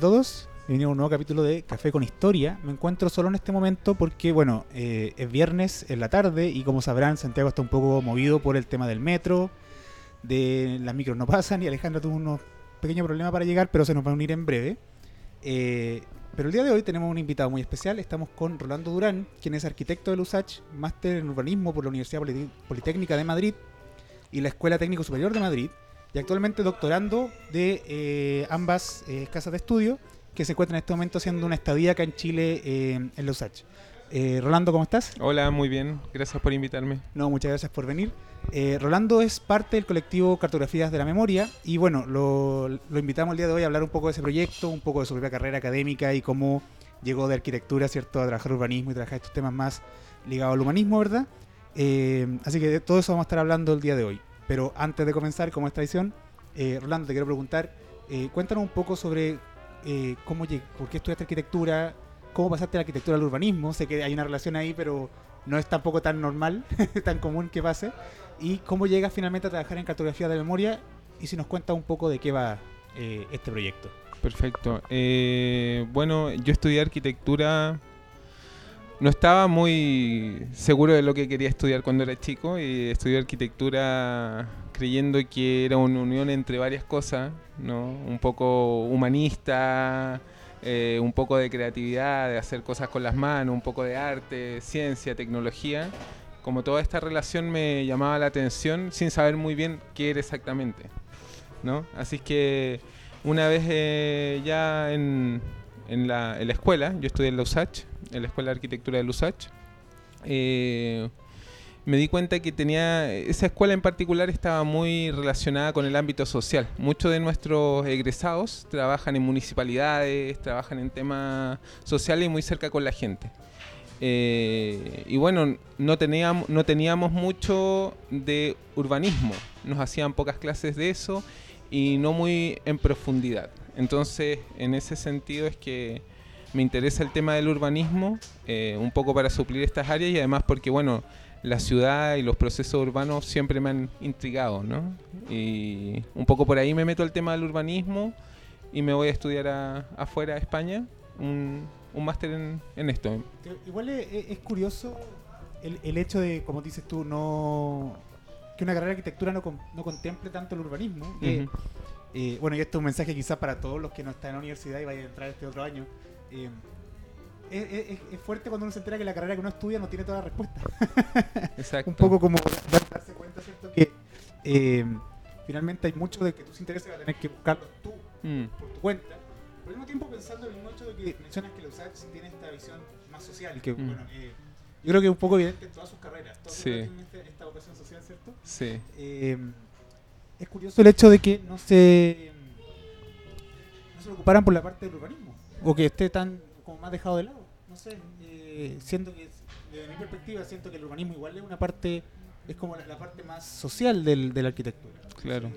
a todos, bienvenidos a un nuevo capítulo de Café con Historia. Me encuentro solo en este momento porque, bueno, eh, es viernes en la tarde y como sabrán, Santiago está un poco movido por el tema del metro, de las micros no pasan y Alejandra tuvo unos pequeños problemas para llegar, pero se nos va a unir en breve. Eh, pero el día de hoy tenemos un invitado muy especial. Estamos con Rolando Durán, quien es arquitecto del USACH, máster en urbanismo por la Universidad Politécnica de Madrid y la Escuela Técnico Superior de Madrid, y actualmente doctorando de eh, ambas eh, casas de estudio que se encuentran en este momento haciendo una estadía acá en Chile eh, en USACH. Eh, Rolando, ¿cómo estás? Hola, muy bien. Gracias por invitarme. No, muchas gracias por venir. Rolando es parte del colectivo Cartografías de la Memoria y bueno, lo, lo invitamos el día de hoy a hablar un poco de ese proyecto, un poco de su propia carrera académica y cómo llegó de arquitectura, ¿cierto?, a trabajar urbanismo y trabajar estos temas más ligados al humanismo, ¿verdad? Así que de todo eso vamos a estar hablando el día de hoy. Pero antes de comenzar, como es tradición, eh, Rolando, te quiero preguntar, eh, cuéntanos un poco sobre eh, cómo por qué estudiaste arquitectura, cómo pasaste de la arquitectura al urbanismo, sé que hay una relación ahí, pero no es tampoco tan normal, tan común que pase, y cómo llegas finalmente a trabajar en cartografía de memoria, y si nos cuentas un poco de qué va eh, este proyecto. Perfecto. Eh, bueno, yo estudié arquitectura. No estaba muy seguro de lo que quería estudiar cuando era chico y estudié arquitectura creyendo que era una unión entre varias cosas, ¿no? Un poco humanista, eh, un poco de creatividad, de hacer cosas con las manos, un poco de arte, ciencia, tecnología. Como toda esta relación me llamaba la atención sin saber muy bien qué era exactamente, ¿no? Así que una vez eh, ya en, la, en la escuela, yo estudié en la USACH, en la Escuela de Arquitectura de la USACH, eh, me di cuenta que tenía, esa escuela en particular estaba muy relacionada con el ámbito social. Muchos de nuestros egresados trabajan en municipalidades, trabajan en temas sociales y muy cerca con la gente. Eh, y bueno, no teníamos, no teníamos mucho de urbanismo, nos hacían pocas clases de eso y no muy en profundidad. Entonces, en ese sentido es que me interesa el tema del urbanismo, eh, un poco para suplir estas áreas y además porque, bueno, la ciudad y los procesos urbanos siempre me han intrigado, ¿no? Y un poco por ahí me meto al tema del urbanismo y me voy a estudiar a- afuera, a España, un, un máster en, en esto. Igual es, es- curioso el, el hecho de, como dices tú, no que una carrera de arquitectura no, con- no contemple tanto el urbanismo. que, Ujú. eh, bueno, y esto es un mensaje quizás para todos los que no están en la universidad y vayan a entrar este otro año. Eh, es, es- es fuerte cuando uno se entera que la carrera que uno estudia no tiene toda la respuesta. Exacto. un poco como dar- darse cuenta, ¿cierto? Que eh, finalmente hay mucho de que tus intereses vas a tener que buscarlo tú Mm, por tu cuenta. Pero al mismo tiempo pensando en el hecho de que mencionas que la USACH tiene esta visión más social, que Mm. bueno, eh, yo creo que es un poco evidente en todas sus carreras. Todos Sí. tienen este- esta vocación social, ¿cierto? sí. Eh, es curioso el hecho de que no se preocuparan por la parte del urbanismo o que esté tan como más dejado de lado. No sé, eh, siento que desde mi perspectiva siento que el urbanismo igual es una parte es como la, la parte más social del, de la arquitectura. Claro.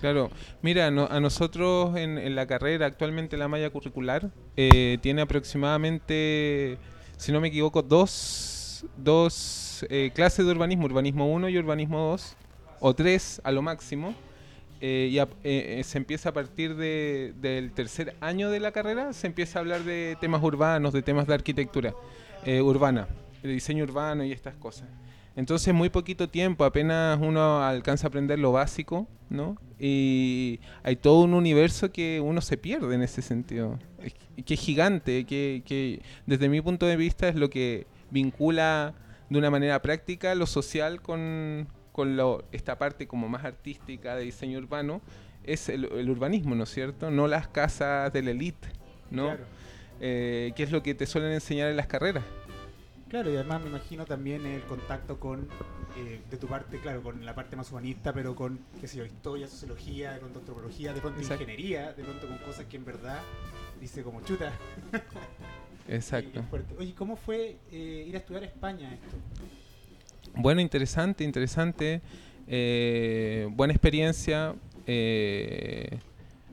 Claro, mira, no- a nosotros en, en la carrera, actualmente la malla curricular, eh, tiene aproximadamente, si no me equivoco, dos, dos eh, clases de urbanismo, urbanismo 1 y urbanismo 2, o 3 a lo máximo. Eh, y a- eh, eh, se empieza a partir de- del tercer año de la carrera, se empieza a hablar de temas urbanos, de temas de arquitectura eh, urbana, de diseño urbano y estas cosas. Entonces, muy poquito tiempo, apenas uno alcanza a aprender lo básico, ¿no? Y hay todo un universo que uno se pierde en ese sentido, que es gigante, que, que desde mi punto de vista es lo que vincula de una manera práctica lo social con, con lo, esta parte como más artística de diseño urbano, es el, el urbanismo, ¿no es cierto? No las casas de la elite, ¿no? Claro. Eh, que es lo que te suelen enseñar en las carreras. Claro, y además me imagino también el contacto con, eh, de tu parte, claro, con la parte más humanista, pero con, qué sé yo, historia, sociología, de pronto antropología, de pronto Exacto. ingeniería, de pronto con cosas que en verdad dice como chuta. Exacto. Y. Oye, ¿cómo fue eh, ir a estudiar a España esto? Bueno, interesante, interesante. eh, buena experiencia. eh,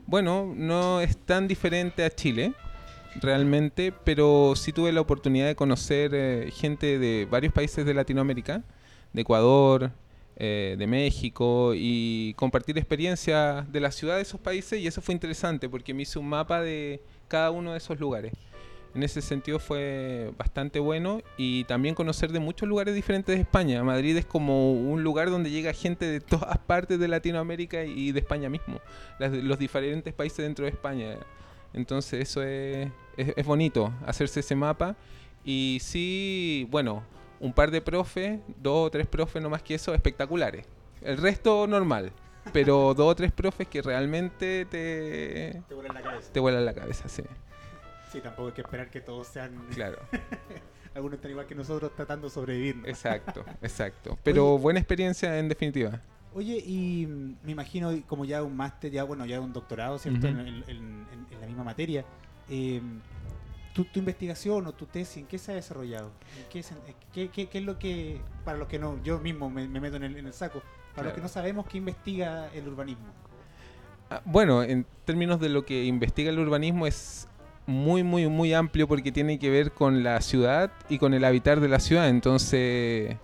bueno, no es tan diferente a Chile, realmente, pero sí tuve la oportunidad de conocer eh, gente de varios países de Latinoamérica, de Ecuador, eh, de México, y compartir experiencias de la ciudad de esos países, y eso fue interesante porque me hice un mapa de cada uno de esos lugares. En ese sentido fue bastante bueno y también conocer de muchos lugares diferentes de España. Madrid es como un lugar donde llega gente de todas partes de Latinoamérica y de España mismo, las- los diferentes países dentro de España. Entonces eso es, es- es bonito, hacerse ese mapa. Y sí, bueno, un par de profes, dos o tres profes, no más que eso, espectaculares. El resto normal, pero dos o tres profes que realmente te, Te vuelan la cabeza. te vuelan la cabeza, sí. Sí, tampoco hay que esperar que todos sean. Claro. Algunos están igual que nosotros tratando de sobrevivir. ¿no? Exacto, exacto. Pero Oye. buena experiencia en definitiva. Oye, y mm, me imagino como ya un máster, ya bueno, ya un doctorado, ¿cierto? En, en- en- en la misma materia. Eh, tu, tu investigación o tu tesis, ¿en qué se ha desarrollado? ¿En qué, se- qué- qué- qué es lo que, para los que no, yo mismo me, me meto en el, en el saco, para los Claro. que no sabemos qué investiga el urbanismo? Ah, Bueno, en términos de lo que investiga el urbanismo es muy, muy, muy amplio porque tiene que ver con la ciudad y con el habitar de la ciudad. Entonces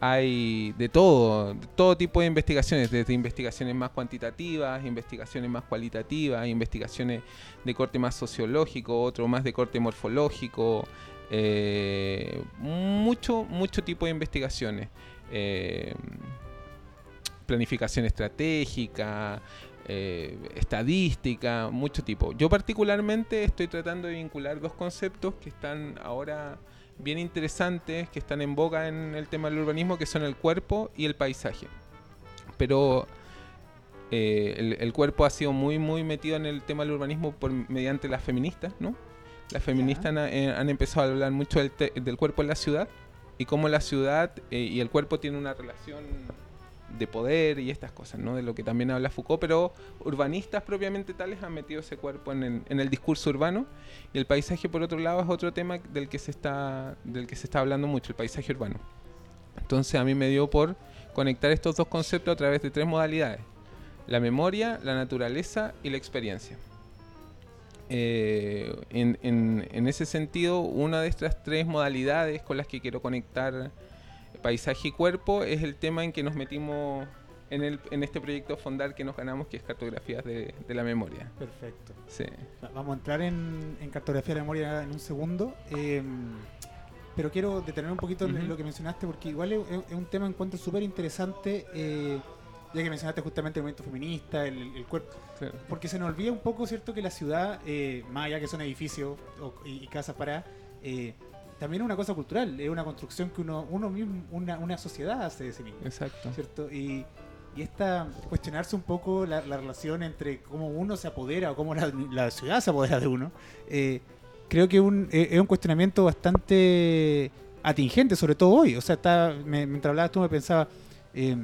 hay de todo, de todo tipo de investigaciones, desde investigaciones más cuantitativas, investigaciones más cualitativas, investigaciones de corte más sociológico, otro más de corte morfológico, eh, mucho, mucho tipo de investigaciones. Eh, planificación estratégica, eh, estadística, mucho tipo. Yo particularmente estoy tratando de vincular dos conceptos que están ahora bien interesantes, que están en boga en el tema del urbanismo, que son el cuerpo y el paisaje. Pero eh, el, el cuerpo ha sido muy, muy metido en el tema del urbanismo por, mediante las feministas, ¿no? Las feministas han, eh, han empezado a hablar mucho del, te- del cuerpo en la ciudad y cómo la ciudad eh, y el cuerpo tienen una relación de poder y estas cosas, ¿no? De lo que también habla Foucault, pero urbanistas propiamente tales han metido ese cuerpo en el, en el discurso urbano y el paisaje por otro lado es otro tema del que se está del que se está hablando mucho, el paisaje urbano. Entonces a mí me dio por conectar estos dos conceptos a través de tres modalidades: la memoria, la naturaleza y la experiencia. Eh, en, en- en ese sentido, una de estas tres modalidades con las que quiero conectar paisaje y cuerpo es el tema en que nos metimos en, el, en este proyecto Fondar que nos ganamos, que es cartografías de, de la memoria. Perfecto. Sí. Va- Vamos a entrar en, en cartografía de la memoria en un segundo. eh, pero quiero detener un poquito en lo que mencionaste, porque igual es, un tema encuentro súper interesante, eh, ya que mencionaste justamente el movimiento feminista, el, el cuerpo. Porque se nos olvida un poco, ¿cierto?, que la ciudad, eh, más allá que son edificios o- y, y casas para también es una cosa cultural, es una construcción que uno, uno mismo, una, una sociedad hace de sí mismo. Exacto. ¿cierto? Y, y esta, cuestionarse un poco la, la relación entre cómo uno se apodera o cómo la, la ciudad se apodera de uno, eh, creo que un, eh, es un cuestionamiento bastante atingente, sobre todo hoy. O sea, está, me- mientras hablabas tú me pensaba, eh,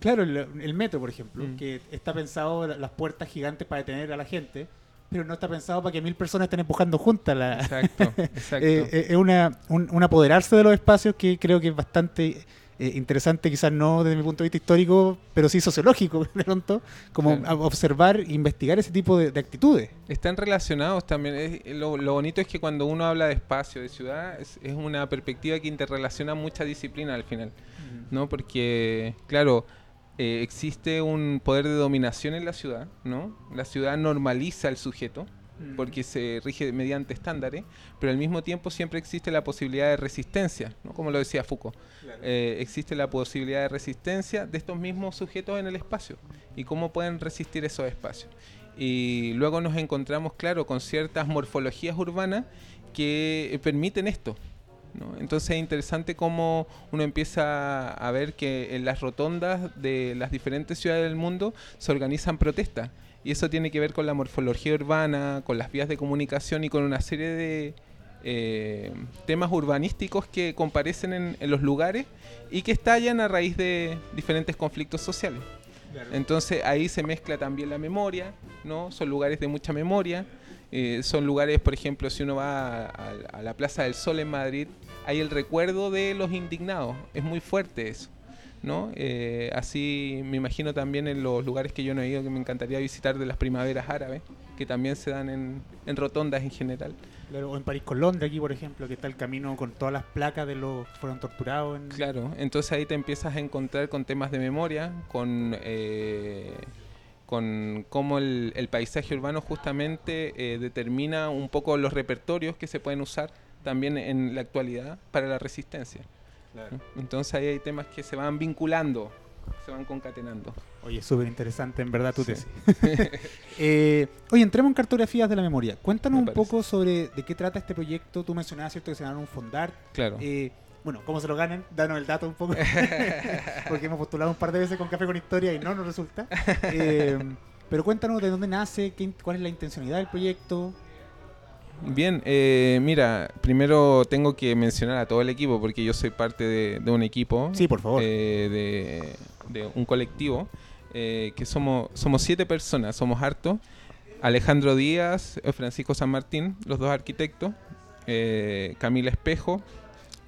claro, el, el metro, por ejemplo, Mm. que está pensado la- las puertas gigantes para detener a la gente, pero no está pensado para que mil personas estén empujando juntas la, Exacto. Exacto. eh, eh, es una, un, un apoderarse de los espacios que creo que es bastante eh, interesante, quizás no desde mi punto de vista histórico, pero sí sociológico, de pronto, como Claro. observar e investigar ese tipo de, de actitudes. Están relacionados también. es- lo, lo bonito es que cuando uno habla de espacio, de ciudad, es, es una perspectiva que interrelaciona muchas disciplinas al final. ¿no? Porque, claro, eh, existe un poder de dominación en la ciudad, ¿no? La ciudad normaliza al sujeto porque se rige mediante estándares, pero al mismo tiempo siempre existe la posibilidad de resistencia, ¿no? Como lo decía Foucault. Eh, existe la posibilidad de resistencia de estos mismos sujetos en el espacio y cómo pueden resistir esos espacios. Y luego nos encontramos, claro, con ciertas morfologías urbanas que permiten esto. ¿No? Entonces es interesante cómo uno empieza a ver que en las rotondas de las diferentes ciudades del mundo se organizan protestas. Y eso tiene que ver con la morfología urbana, con las vías de comunicación y con una serie de, eh, temas urbanísticos que comparecen en, en los lugares y que estallan a raíz de diferentes conflictos sociales. Entonces ahí se mezcla también la memoria, ¿no? Son lugares de mucha memoria. Eh, son lugares, por ejemplo, si uno va a, a- a la Plaza del Sol en Madrid, hay el recuerdo de los indignados. Es muy fuerte eso. ¿no? Eh, así me imagino también en los lugares que yo no he ido, que me encantaría visitar de las primaveras árabes, que también se dan en, en rotondas en general. Claro, o en París con Londres aquí, por ejemplo, que está el camino con todas las placas de los que fueron torturados. En... Claro, entonces ahí te empiezas a encontrar con temas de memoria, con, eh, con cómo el, el paisaje urbano justamente eh, determina un poco los repertorios que se pueden usar también en la actualidad para la resistencia. ¿no? Entonces ahí hay temas que se van vinculando, se van concatenando. Oye, súper interesante, en verdad, tu Sí. tesis. Eh, oye, entremos en cartografías de la memoria. Cuéntanos Me un parece. poco sobre de qué trata este proyecto. Tú mencionabas, ¿cierto?, que se ganaron un fondar. Claro. Eh, bueno, ¿cómo se lo ganan? Danos el dato un poco. Porque hemos postulado un par de veces con Café con Historia y no nos resulta. Eh, pero cuéntanos de dónde nace, qué cuál es la intencionalidad del proyecto. Bien, eh, mira, primero tengo que mencionar a todo el equipo porque yo soy parte de, de un equipo. Sí, por favor. eh, de, de un colectivo eh, que somos, somos siete personas, somos hartos. Alejandro Díaz, Francisco San Martín, los dos arquitectos, Camila Espejo,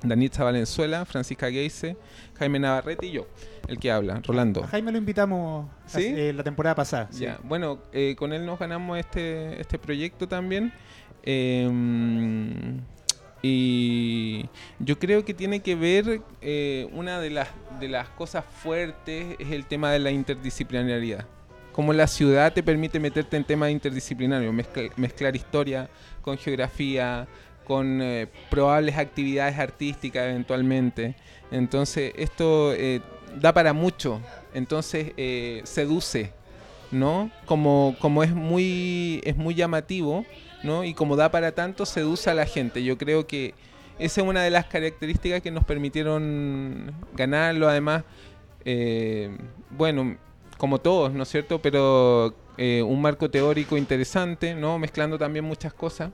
Danitza Valenzuela, Francisca Geise, Jaime Navarrete y yo, el que habla, Rolando. A Jaime lo invitamos eh, la temporada pasada. sí. Ya, bueno, eh, con él nos ganamos este, este proyecto también. eh, y yo creo que tiene que ver, eh, una de las, de las cosas fuertes es el tema de la interdisciplinariedad. Cómo la ciudad te permite meterte en temas interdisciplinarios, mezcla- mezclar historia con geografía, con eh, probables actividades artísticas eventualmente. Entonces, esto eh, da para mucho. Entonces, eh, seduce, ¿no? Como, como es muy es muy llamativo, ¿no? Y como da para tanto, seduce a la gente. Yo creo que esa es una de las características que nos permitieron ganarlo. Además, bueno, como todos, ¿no es cierto? Pero un marco teórico interesante, ¿no? Mezclando también muchas cosas.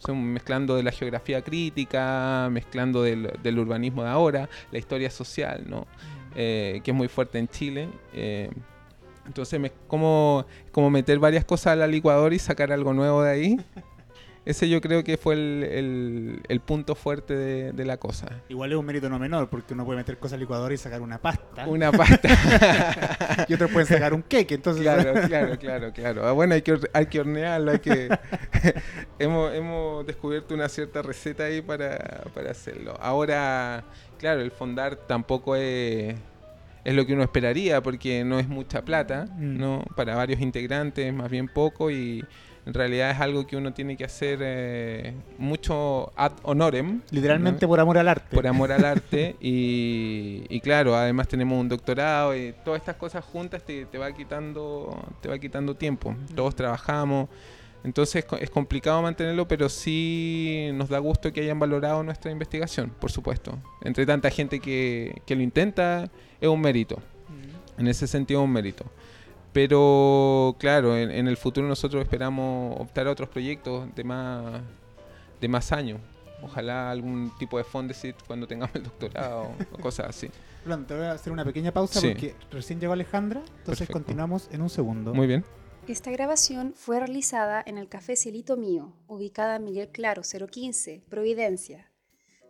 Son mezclando de la geografía crítica, mezclando del, del urbanismo de ahora, la historia social, ¿no? Eh, que es muy fuerte en Chile. eh, entonces, me, como, como meter varias cosas a la y sacar algo nuevo de ahí. Ese yo creo que fue el, el- el punto fuerte de, de la cosa. Igual es un mérito no menor, porque uno puede meter cosas al licuador y sacar una pasta. Una pasta. Y otros pueden sacar un cake. Entonces, claro, claro, claro, claro. Ah, bueno, hay que, hay que hornearlo, hay que... hemos, hemos descubierto una cierta receta ahí para, para hacerlo. Ahora, claro, el fondar tampoco es, es lo que uno esperaría, porque no es mucha plata, Mm. ¿no? Para varios integrantes, más bien poco, y en realidad es algo que uno tiene que hacer eh, mucho ad honorem. Literalmente ¿no? por amor al arte. por amor al arte y, y claro, además tenemos un doctorado y todas estas cosas juntas te, te va quitando te va quitando tiempo. Todos trabajamos, entonces es complicado mantenerlo, pero sí nos da gusto que hayan valorado nuestra investigación, por supuesto. Entre tanta gente que, que lo intenta, es un mérito. En ese sentido, es un mérito. Pero claro, en, en el futuro nosotros esperamos optar a otros proyectos de más, de más años. Ojalá algún tipo de fondesit cuando tengamos el doctorado o cosas así. Rolando, te voy a hacer una pequeña pausa Sí. porque recién llegó Alejandra. Entonces Perfecto. continuamos en un segundo. Muy bien. Esta grabación fue realizada en el Café Cielito Mío, ubicada en Miguel Claro 015, Providencia.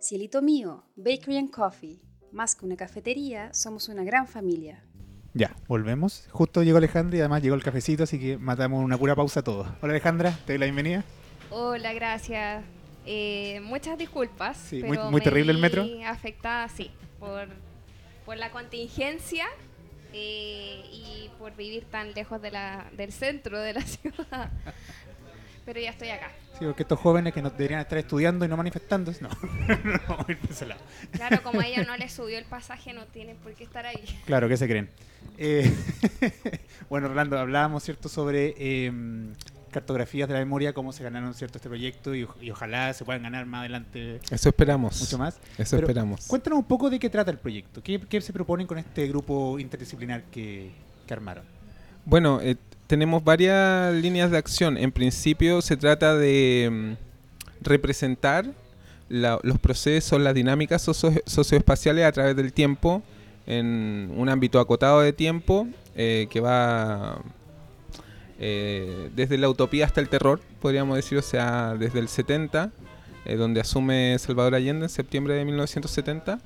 Cielito Mío, Bakery and Coffee. Más que una cafetería, somos una gran familia. Ya, volvemos. Justo llegó Alejandra y además llegó el cafecito, así que matamos una pura pausa a todos. Hola Alejandra, te doy la bienvenida. Hola, gracias. Eh, muchas disculpas. Sí, pero muy- muy me terrible el metro. afectada, sí, por, por la contingencia eh, y por vivir tan lejos de la, del centro de la ciudad. Pero ya estoy acá. Sí, porque estos jóvenes que no deberían estar estudiando y no manifestándose, no. no, vamos a ir por ese lado. Claro, como a ella no le subió el pasaje, no tienen por qué estar ahí. Claro, ¿qué se creen? Eh, bueno, Orlando, hablábamos, ¿cierto?, sobre eh, cartografías de la memoria, cómo se ganaron, ¿cierto?, este proyecto y, y ojalá se puedan ganar más adelante Eso esperamos. mucho más. Eso Pero esperamos. Cuéntanos un poco de qué trata el proyecto. ¿Qué, qué se proponen con este grupo interdisciplinar que, que armaron? Bueno, eh, tenemos varias líneas de acción. En principio se trata de mm, representar los procesos, las dinámicas socio- socioespaciales a través del tiempo, en un ámbito acotado de tiempo eh, que va eh, desde la utopía hasta el terror, podríamos decir, o sea, desde el 70, eh, donde asume Salvador Allende en septiembre de 1970,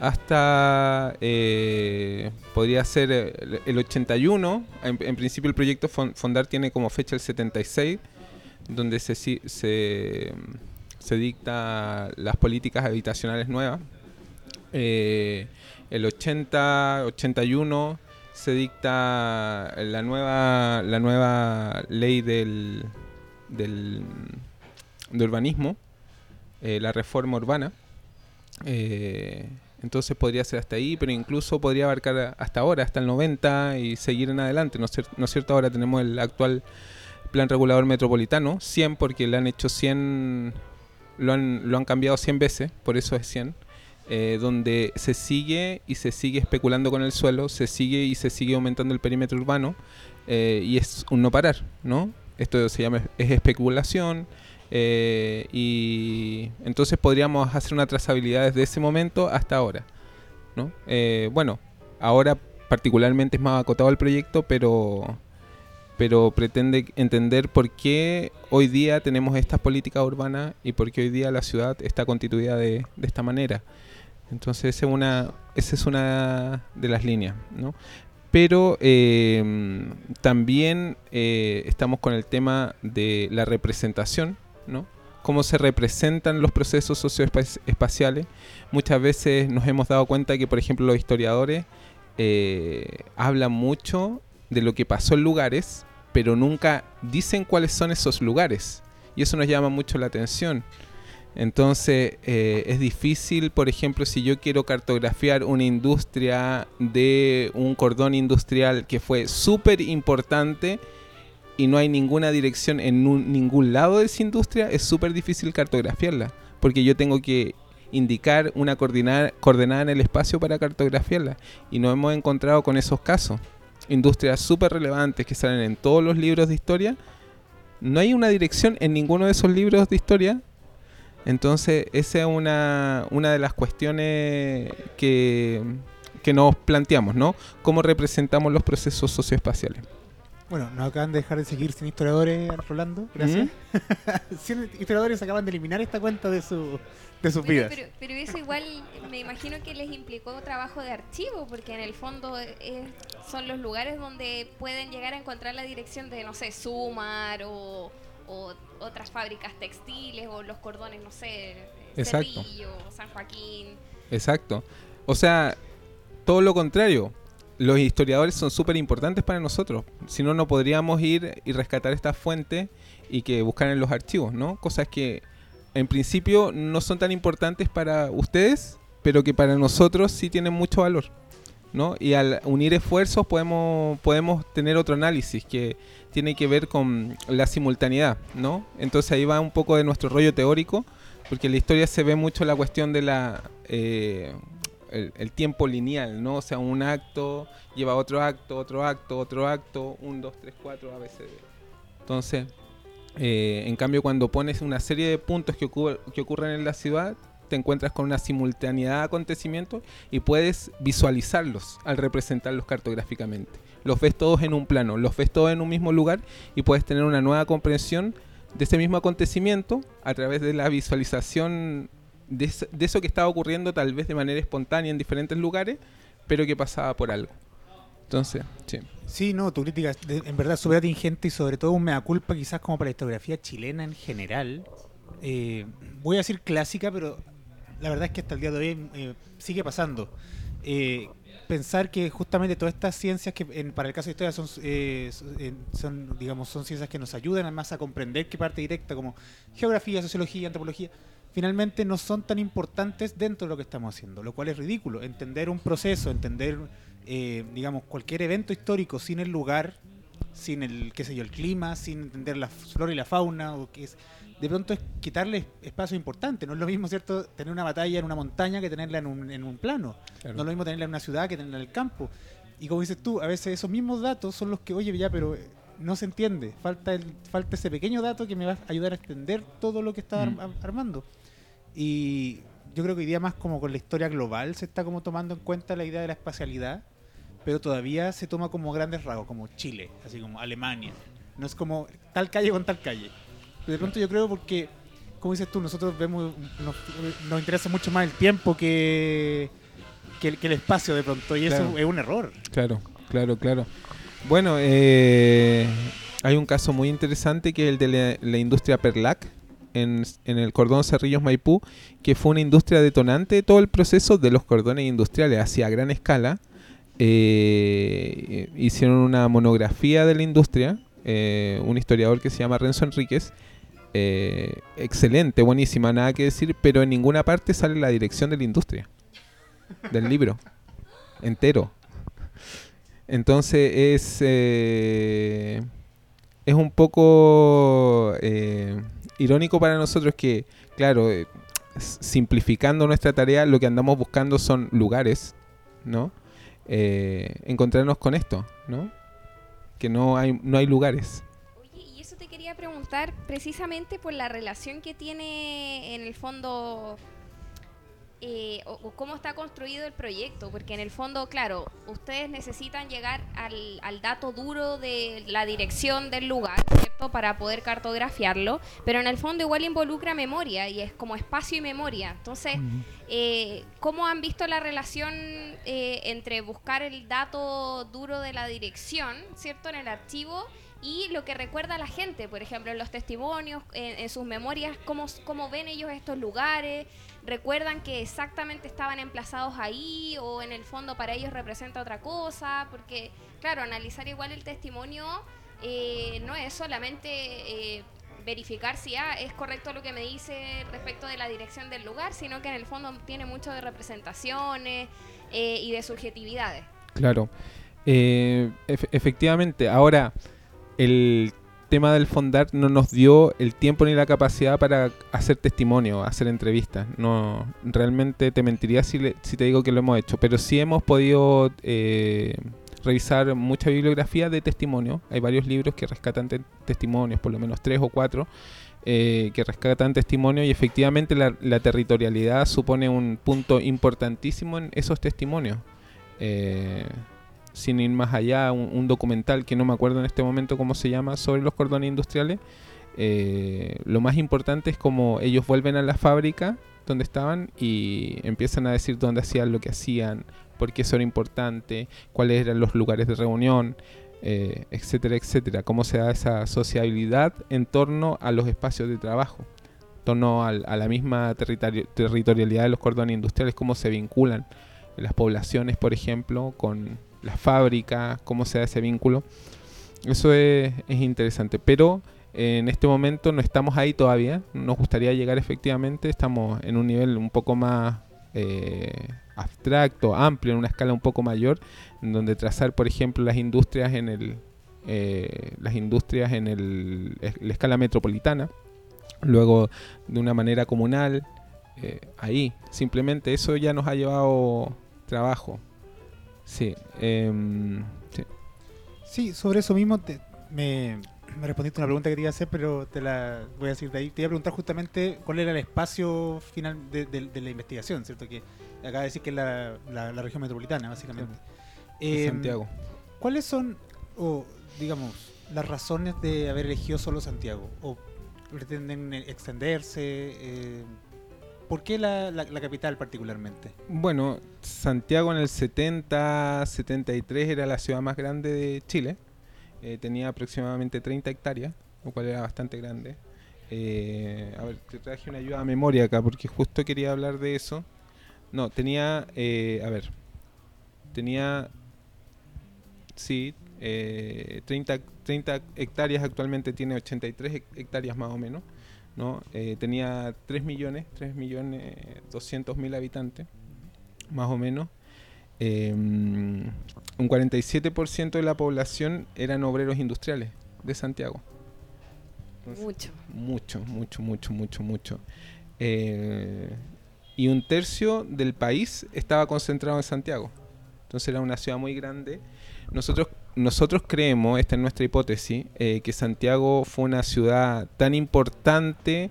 hasta eh, podría ser eh, el, el 81. En, principio el proyecto Fon- Fondar tiene como fecha el 76, donde se, se, se dicta las políticas habitacionales nuevas. Eh, el 80, 81 se dicta la nueva, la nueva ley del, del, de urbanismo, la reforma urbana. Entonces podría ser hasta ahí, pero incluso podría abarcar hasta ahora, hasta el 90 y seguir en adelante. ¿No es, cier- no es cierto? Ahora tenemos el actual plan regulador metropolitano, 100 porque le han hecho 100, lo han, lo han cambiado 100 veces, por eso es 100 eh, donde se sigue y se sigue especulando con el suelo, se sigue y se sigue aumentando el perímetro urbano eh, y es un no parar, ¿no? Esto se llama es especulación eh, y entonces podríamos hacer una trazabilidad desde ese momento hasta ahora, ¿no? Eh, bueno, ahora particularmente es más acotado el proyecto, pero pero pretende entender por qué hoy día tenemos estas políticas urbanas y por qué hoy día la ciudad está constituida de, esta manera. Entonces esa es una, esa es una de las líneas, ¿no? Pero eh, también estamos con el tema de la representación, Cómo se representan los procesos socioespaciales. Muchas veces nos hemos dado cuenta que, por ejemplo, los historiadores eh, hablan mucho de lo que pasó en lugares, pero nunca dicen cuáles son esos lugares. Y eso nos llama mucho la atención. Entonces eh, es difícil, por ejemplo, si yo quiero cartografiar una industria de un cordón industrial que fue súper importante y no hay ninguna dirección en un- ningún lado de esa industria, es súper difícil cartografiarla, porque yo tengo que indicar una coordenada en el espacio para cartografiarla y nos hemos encontrado con esos casos. Industrias súper relevantes que salen en todos los libros de historia, no hay una dirección en ninguno de esos libros de historia entonces, esa es una, una de las cuestiones que, que nos planteamos, ¿no? ¿Cómo representamos los procesos socioespaciales? Bueno, nos acaban de dejar de seguir sin historiadores, Rolando. Gracias. 100 historiadores acaban de eliminar esta cuenta de, su, de sus Bueno, vidas. pero, pero eso igual me imagino que les implicó trabajo de archivo, porque en el fondo es- son los lugares donde pueden llegar a encontrar la dirección de, no sé, Sumar o, o otras fábricas textiles o los cordones, no sé, Exacto. Cerrillo, San Joaquín. Exacto. O sea, todo lo contrario. Los historiadores son súper importantes para nosotros. Si no, no podríamos ir y rescatar esta fuente y que buscar en los archivos, ¿no? Cosas que en principio no son tan importantes para ustedes, pero que para nosotros sí tienen mucho valor, ¿no? Y al unir esfuerzos podemos, podemos tener otro análisis que tiene que ver con la simultaneidad, ¿no? Entonces ahí va un poco de nuestro rollo teórico, porque en la historia se ve mucho la cuestión de la eh, el, el tiempo lineal, ¿no? O sea, un acto lleva otro acto, otro acto, otro acto, un, dos, tres, cuatro, ABCD. Entonces, eh, en cambio, cuando pones una serie de puntos que, que ocurren en la ciudad, te encuentras con una simultaneidad de acontecimientos y puedes visualizarlos al representarlos cartográficamente. Los ves todos en un plano, los ves todos en un mismo lugar y puedes tener una nueva comprensión de ese mismo acontecimiento a través de la visualización de, es- de eso que estaba ocurriendo tal vez de manera espontánea en diferentes lugares, pero que pasaba por algo. Entonces, sí. Sí, no, tu crítica es de- en verdad súper atingente y sobre todo un mea culpa quizás como para la historiografía chilena en general. Eh, voy a decir clásica, pero la verdad es que hasta el día de hoy eh, sigue pasando. Eh, pensar que justamente todas estas ciencias que para el caso de historia eh, son, digamos son ciencias que nos ayudan además a comprender qué parte directa como geografía, sociología, antropología finalmente no son tan importantes dentro de lo que estamos haciendo, lo cual es ridículo. Entender un proceso, entender, eh, digamos, cualquier evento histórico sin el lugar, sin el, qué sé yo, el clima, sin entender la flora y la fauna, o que es, de pronto es quitarle espacio importante. No es lo mismo, ¿cierto?, tener una batalla en una montaña que tenerla en un, en un plano. No es lo mismo tenerla en una ciudad que tenerla en el campo. Y como dices tú, a veces esos mismos datos son los que, oye, ya, pero eh, no se entiende. Falta, el, falta ese pequeño dato que me va a ayudar a entender todo lo que está Mm. ar- armando. Y yo creo que hoy día más como con la historia global se está como tomando en cuenta la idea de la espacialidad, pero todavía se toma como grandes rasgos, como Chile, así como Alemania. No es como tal calle con tal calle. Pero de pronto yo creo porque, como dices tú, nosotros vemos, nos, nos interesa mucho más el tiempo que, que, el, que el espacio de pronto, y Claro. eso es un error. Claro, claro, claro. Bueno, eh, hay un caso muy interesante que es el de la, la industria Perlac en, en el cordón Cerrillos Maipú, que fue una industria detonante de todo el proceso de los cordones industriales hacia gran escala. Eh, hicieron una monografía de la industria, eh, un historiador que se llama Renzo Enríquez. eh, excelente, buenísima, nada que decir, pero en ninguna parte sale la dirección de la industria del libro entero. Entonces es, eh, es un poco eh, irónico para nosotros que, claro, eh, simplificando nuestra tarea, lo que andamos buscando son lugares, ¿no? Eh, encontrarnos con esto, ¿no? Que no hay, no hay lugares. Oye, y eso te quería preguntar precisamente por la relación que tiene en el fondo eh, o, o cómo está construido el proyecto, porque en el fondo, claro, ustedes necesitan llegar al, al dato duro de la dirección del lugar, ¿cierto? Para poder cartografiarlo, pero en el fondo igual involucra memoria y es como espacio y memoria. Entonces, eh, ¿cómo han visto la relación eh, entre buscar el dato duro de la dirección, ¿cierto? En el archivo y lo que recuerda a la gente, por ejemplo, en los testimonios, en, en sus memorias, cómo, cómo ven ellos estos lugares, recuerdan que exactamente estaban emplazados ahí o en el fondo para ellos representa otra cosa, porque claro, analizar igual el testimonio eh, no es solamente eh, verificar si ah, es correcto lo que me dice respecto de la dirección del lugar, sino que en el fondo tiene mucho de representaciones eh, y de subjetividades. Claro. Eh, ef- efectivamente, ahora el tema del Fondar no nos dio el tiempo ni la capacidad para hacer testimonio, hacer entrevistas. No, realmente te mentiría si, le- si te digo que lo hemos hecho, pero sí hemos podido eh, revisar mucha bibliografía de testimonio. Hay varios libros que rescatan te- testimonios, por lo menos tres o cuatro, eh, que rescatan testimonio y efectivamente la, la territorialidad supone un punto importantísimo en esos testimonios. Eh, sin ir más allá, un, un documental que no me acuerdo en este momento cómo se llama sobre los cordones industriales. eh, lo más importante es como ellos vuelven a la fábrica donde estaban y empiezan a decir dónde hacían lo que hacían, por qué eso era importante, cuáles eran los lugares de reunión, eh, etcétera, etcétera. Cómo se da esa sociabilidad en torno a los espacios de trabajo, en torno a, la misma territori- territorialidad de los cordones industriales, cómo se vinculan las poblaciones, por ejemplo, con las fábricas, cómo se da ese vínculo. Eso es, es interesante, pero en este momento no estamos ahí todavía. Nos gustaría llegar efectivamente, estamos en un nivel un poco más eh, abstracto, amplio, en una escala un poco mayor, en donde trazar, por ejemplo, las industrias en el eh, las industrias en el, la escala metropolitana, luego de una manera comunal, eh, ahí. Simplemente eso ya nos ha llevado trabajo. Sí, em, sí. Sí, sobre eso mismo te- me, me respondiste una pregunta que te iba a hacer, pero te la voy a decir de ahí. Te iba a preguntar justamente cuál era el espacio final de, de- de la investigación, ¿cierto? Que acaba de decir que es la, la- la región metropolitana, básicamente. Em, Santiago. ¿Cuáles son, o digamos, las razones de haber elegido solo Santiago? ¿O pretenden eh, extenderse? Eh, ¿Por qué la, la- capital particularmente? Bueno, Santiago en el 70, 73 era la ciudad más grande de Chile. Eh, tenía aproximadamente 30 hectáreas, lo cual era bastante grande. Eh, a ver, te traje una ayuda a memoria acá porque justo quería hablar de eso. No, tenía, eh, a ver, tenía, sí, eh, 30, 30 hectáreas, actualmente tiene 83 hec- hectáreas más o menos. ¿No? Eh, tenía 3 millones, 3 millones 200 mil habitantes, más o menos. Eh, un 47% de la población eran obreros industriales de Santiago. Entonces, Mucho. mucho, mucho, mucho, mucho, mucho. Eh, y un tercio del país estaba concentrado en Santiago. Entonces era una ciudad muy grande. Nosotros, nosotros creemos, esta es nuestra hipótesis, eh, que Santiago fue una ciudad tan importante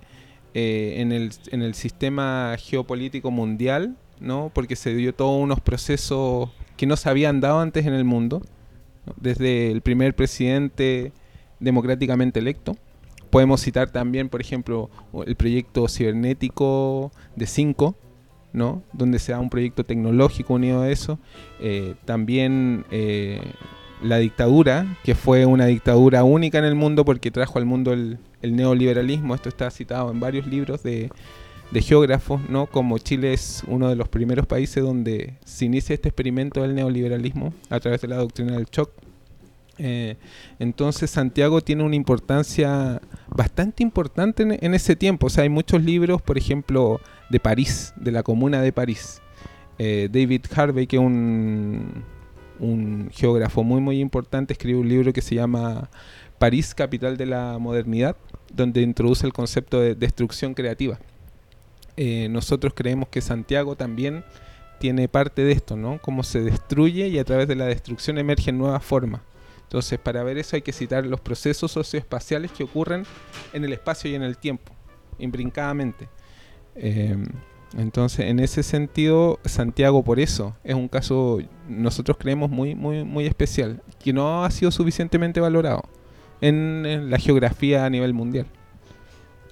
eh, en, el, sistema geopolítico mundial, ¿no? porque se dio todos unos procesos que no se habían dado antes en el mundo, desde el primer presidente democráticamente electo. Podemos citar también, por ejemplo, el proyecto cibernético de 5, ¿no? donde se da un proyecto tecnológico unido a eso. Eh, también la dictadura, que fue una dictadura única en el mundo porque trajo al mundo el, el neoliberalismo. Esto está citado en varios libros de, de geógrafos, ¿no? Como Chile es uno de los primeros países donde se inicia este experimento del neoliberalismo a través de la doctrina del shock. Eh, entonces Santiago tiene una importancia bastante importante en, en, ese tiempo. O sea, hay muchos libros, por ejemplo, de París, de la comuna de París. Eh, David Harvey, que es un, un geógrafo muy muy importante, escribe un libro que se llama París, capital de la modernidad, donde introduce el concepto de destrucción creativa. Eh, nosotros creemos que Santiago también tiene parte de esto, ¿no? Cómo se destruye y a través de la destrucción emergen nuevas formas. Entonces, para ver eso hay que citar los procesos socioespaciales que ocurren en el espacio y en el tiempo, imbrincadamente. Eh, entonces, en ese sentido, Santiago por eso es un caso, nosotros creemos muy, muy, muy especial, que no ha sido suficientemente valorado en, en la geografía a nivel mundial.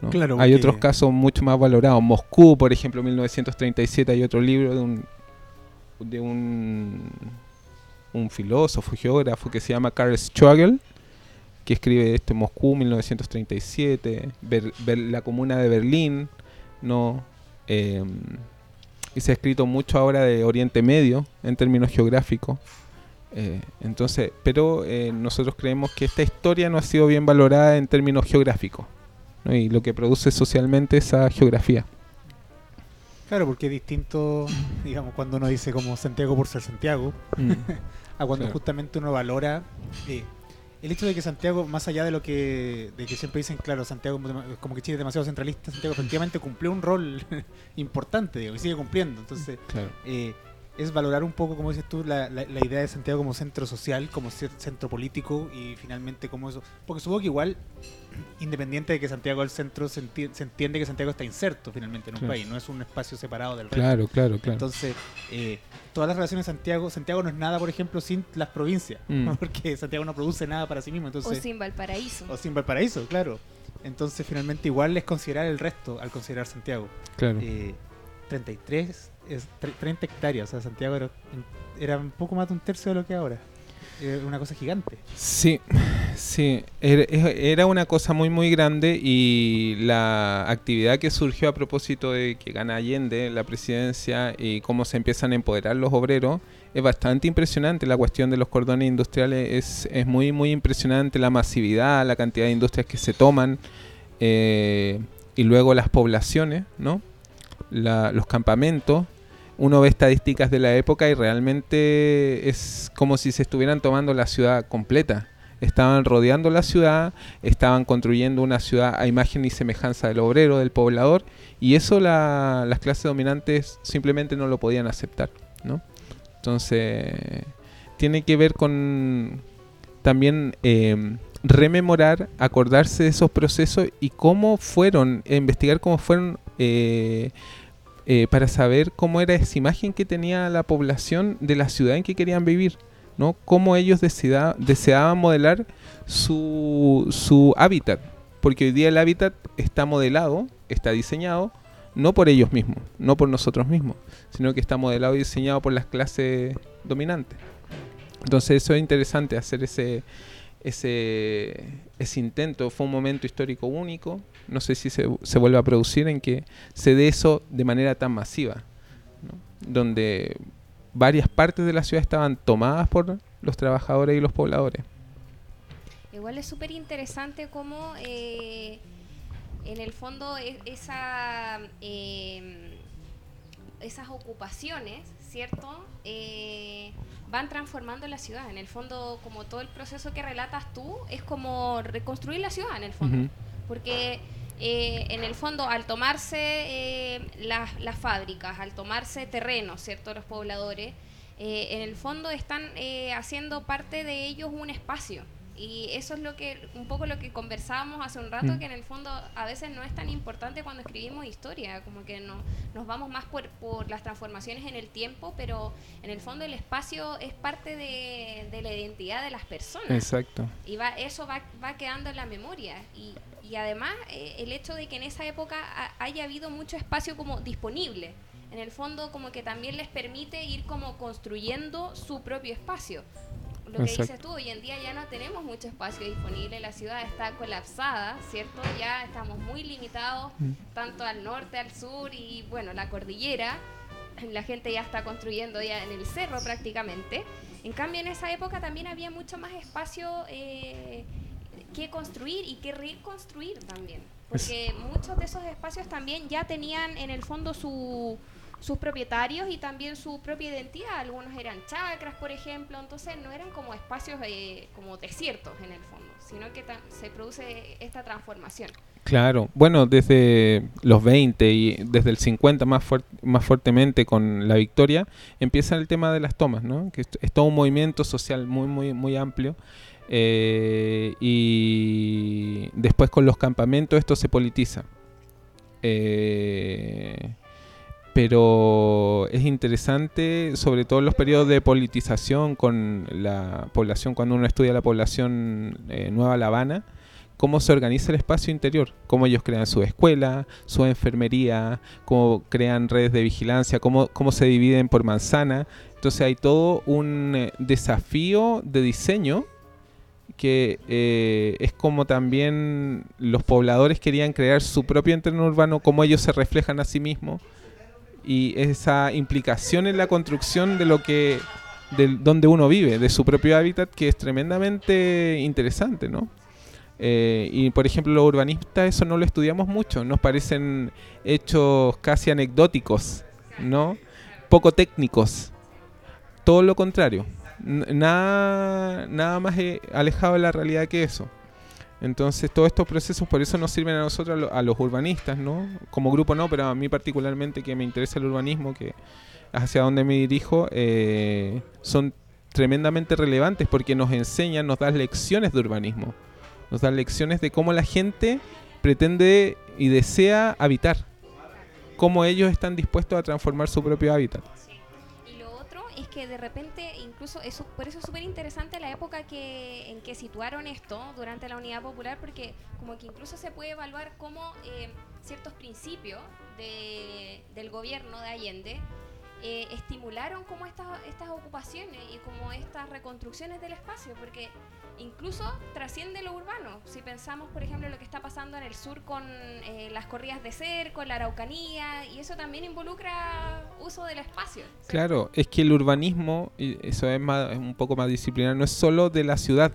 ¿no? Claro, hay otros casos mucho más valorados. Moscú, por ejemplo, 1937, hay otro libro de un de un, un filósofo, geógrafo que se llama Karl Struggle, que escribe este Moscú 1937, Ber- Ber- la comuna de Berlín, no Eh, y se ha escrito mucho ahora de Oriente Medio en términos geográficos. Eh, entonces, pero eh, nosotros creemos que esta historia no ha sido bien valorada en términos geográficos ¿no? y lo que produce socialmente esa geografía. Claro, porque es distinto, digamos, cuando uno dice como Santiago por ser Santiago, a cuando Claro. justamente uno valora eh, el hecho de que Santiago, más allá de lo que, de que siempre dicen, claro, Santiago como que Chile es demasiado centralista, Santiago efectivamente cumplió un rol importante, digo, y sigue cumpliendo. Entonces, Claro. eh, es valorar un poco, como dices tú, la, la- la idea de Santiago como centro social, como centro político y finalmente como eso. Porque supongo que igual, independiente de que Santiago es el centro, se, enti- se entiende que Santiago está inserto finalmente en un Claro. país, no es un espacio separado del resto. Claro, claro, claro. Entonces, eh, todas las relaciones de Santiago, Santiago no es nada, por ejemplo, sin las provincias, Mm. porque Santiago no produce nada para sí mismo. O Entonces, sin Valparaíso. o sin Valparaíso, claro. Entonces, finalmente, igual es considerar el resto al considerar Santiago. claro. Eh, 33, es tre- 30 hectáreas, o sea, Santiago era, era un poco más de un tercio de lo que ahora. Una cosa gigante. Sí, sí, era, una cosa muy muy grande y la actividad que surgió a propósito de que gana Allende la presidencia y cómo se empiezan a empoderar los obreros es bastante impresionante. La cuestión de los cordones industriales es, es muy muy impresionante, la masividad, la cantidad de industrias que se toman eh, y luego las poblaciones, ¿no? Los campamentos uno ve estadísticas de la época y realmente es como si se estuvieran tomando la ciudad completa. Estaban rodeando la ciudad, estaban construyendo una ciudad a imagen y semejanza del obrero, del poblador, y eso la- las clases dominantes simplemente no lo podían aceptar. ¿no? Entonces, tiene que ver con también eh, rememorar, acordarse de esos procesos y cómo fueron, e investigar cómo fueron eh, eh, para saber cómo era esa imagen que tenía la población de la ciudad en que querían vivir, ¿no? Cómo ellos desea- deseaban modelar su, su hábitat, porque hoy día el hábitat está modelado, está diseñado, no por ellos mismos, no por nosotros mismos, sino que está modelado y diseñado por las clases dominantes. Entonces eso es interesante, hacer ese, ese, intento. Fue un momento histórico único, no sé si se, se vuelve a producir en que se dé eso de manera tan masiva, donde varias partes de la ciudad estaban tomadas por los trabajadores y los pobladores. Igual es súper interesante cómo eh, en el fondo e- esa, eh, esas ocupaciones, ¿cierto? Eh, van transformando la ciudad. En el fondo, como todo el proceso que relatas tú, es como reconstruir la ciudad, en el fondo. Porque eh, en el fondo, al tomarse eh, las, las fábricas, al tomarse terrenos, ¿cierto? Los pobladores, eh, en el fondo están eh, haciendo parte de ellos un espacio. Y eso es lo que un poco lo que conversábamos hace un rato, Mm. que en el fondo a veces no es tan importante cuando escribimos historia, como que no, nos vamos más por, por las transformaciones en el tiempo, pero en el fondo el espacio es parte de, de la identidad de las personas. Exacto. Y va, eso va, va quedando en la memoria. Y, y además eh, el hecho de que en esa época ha- haya habido mucho espacio como disponible. En el fondo como que también les permite ir como construyendo su propio espacio. Lo que Exacto. dices tú, hoy en día ya no tenemos mucho espacio disponible, la ciudad está colapsada, ¿cierto? Ya estamos muy limitados Mm. tanto al norte, al sur y bueno, la cordillera. La gente ya está construyendo ya en el cerro prácticamente. En cambio, en esa época también había mucho más espacio eh, que construir y que reconstruir también. Porque muchos de esos espacios también ya tenían en el fondo su, sus propietarios y también su propia identidad. Algunos eran chacras, por ejemplo, entonces no eran como espacios eh, como desiertos en el fondo, sino que se produce esta transformación. Claro, bueno, desde los 20 y desde el 50 más, fuer- más fuertemente con la victoria, empieza el tema de las tomas, ¿no? Que es todo un movimiento social muy, muy, muy amplio. eh, y después con los campamentos esto se politiza. Eh, pero es interesante, sobre todo en los periodos de politización con la población, cuando uno estudia la población eh, Nueva La Habana, cómo se organiza el espacio interior, cómo ellos crean su escuela, su enfermería, cómo crean redes de vigilancia, cómo, cómo se dividen por manzana. Entonces hay todo un eh, desafío de diseño que eh, es como también los pobladores querían crear su propio entorno urbano, cómo ellos se reflejan a sí mismos y esa implicación en la construcción de lo que de donde uno vive, de su propio hábitat, que es tremendamente interesante, ¿no? Eh, y por ejemplo, los urbanistas eso no lo estudiamos mucho, nos parecen hechos casi anecdóticos, ¿no? Poco técnicos. Todo lo contrario. Nada, nada más eh, alejado de la realidad que eso. Entonces, todos estos procesos por eso nos sirven a nosotros, a, lo- a los urbanistas, ¿no? Como grupo no, pero a mí particularmente que me interesa el urbanismo, que hacia donde me dirijo, eh, son tremendamente relevantes porque nos enseñan, nos dan lecciones de urbanismo, nos dan lecciones de cómo la gente pretende y desea habitar, cómo ellos están dispuestos a transformar su propio hábitat. Es que de repente, incluso, eso, por eso es súper interesante la época que, en que situaron esto durante la Unidad Popular, porque como que incluso se puede evaluar cómo eh, ciertos principios de- del gobierno de Allende eh, estimularon como estas, estas ocupaciones y como estas reconstrucciones del espacio, porque incluso trasciende lo urbano. Si pensamos, por ejemplo, lo que está pasando en el sur con eh, las corridas de cerco, la araucanía, y eso también involucra uso del espacio. Claro, es que el urbanismo, y eso es, un poco más disciplinar, no es solo de la ciudad.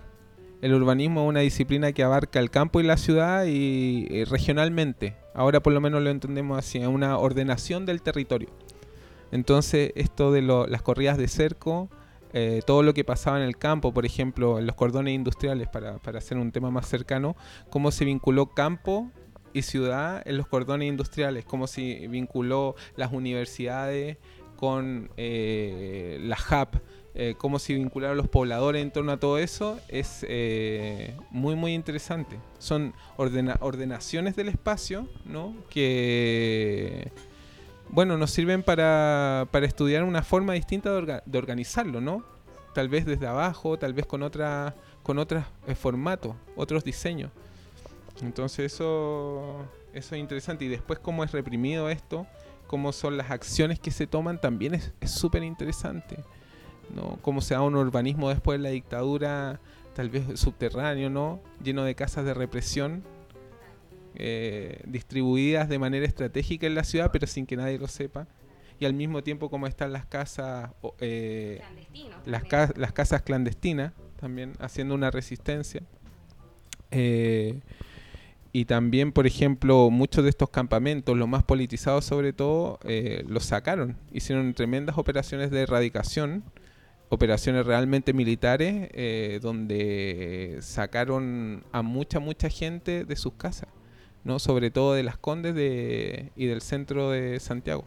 El urbanismo es una disciplina que abarca el campo y la ciudad y, eh, regionalmente. Ahora por lo menos lo entendemos así, es una ordenación del territorio. Entonces, esto de las corridas de cerco, eh, todo lo que pasaba en el campo, por ejemplo, en los cordones industriales, para, para hacer un tema más cercano, cómo se vinculó campo y ciudad en los cordones industriales, cómo se vinculó las universidades con eh, la HAP, eh, cómo se vincularon los pobladores en torno a todo eso, es eh, muy, muy interesante. Son ordena- ordenaciones del espacio, ¿no? Que bueno, nos sirven para, para estudiar una forma distinta de, orga- de organizarlo, ¿no? Tal vez desde abajo, tal vez con otra, con otros eh, formatos, otros diseños. Entonces eso, eso es interesante. Y después cómo es reprimido esto, cómo son las acciones que se toman, también es es súper interesante. ¿no? Cómo se da un urbanismo después de la dictadura, tal vez subterráneo, ¿no? Lleno de casas de represión eh, distribuidas de manera estratégica en la ciudad, pero sin que nadie lo sepa. Y al mismo tiempo como están las casas, eh, las, también. ca- las casas clandestinas, también haciendo una resistencia. Eh, y también, por ejemplo, muchos de estos campamentos, los más politizados sobre todo, eh, los sacaron. Hicieron tremendas operaciones de erradicación, operaciones realmente militares, eh, donde sacaron a mucha, mucha gente de sus casas, ¿no? sobre todo de las Condes de, y del centro de Santiago.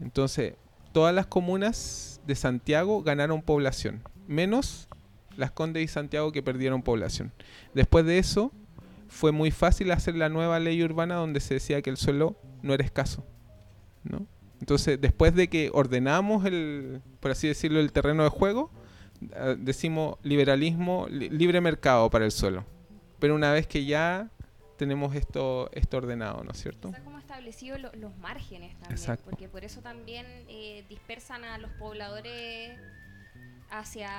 Entonces, todas las comunas de Santiago ganaron población, menos Las Condes y Santiago que perdieron población. Después de eso, fue muy fácil hacer la nueva ley urbana donde se decía que el suelo no era escaso. ¿no? Entonces, después de que ordenamos el, por así decirlo, el terreno de juego, eh, decimos liberalismo, li- libre mercado para el suelo. Pero una vez que ya tenemos esto, esto ordenado, ¿no es cierto? Está como establecido lo- los márgenes también, Exacto. porque por eso también eh, dispersan a los pobladores hacia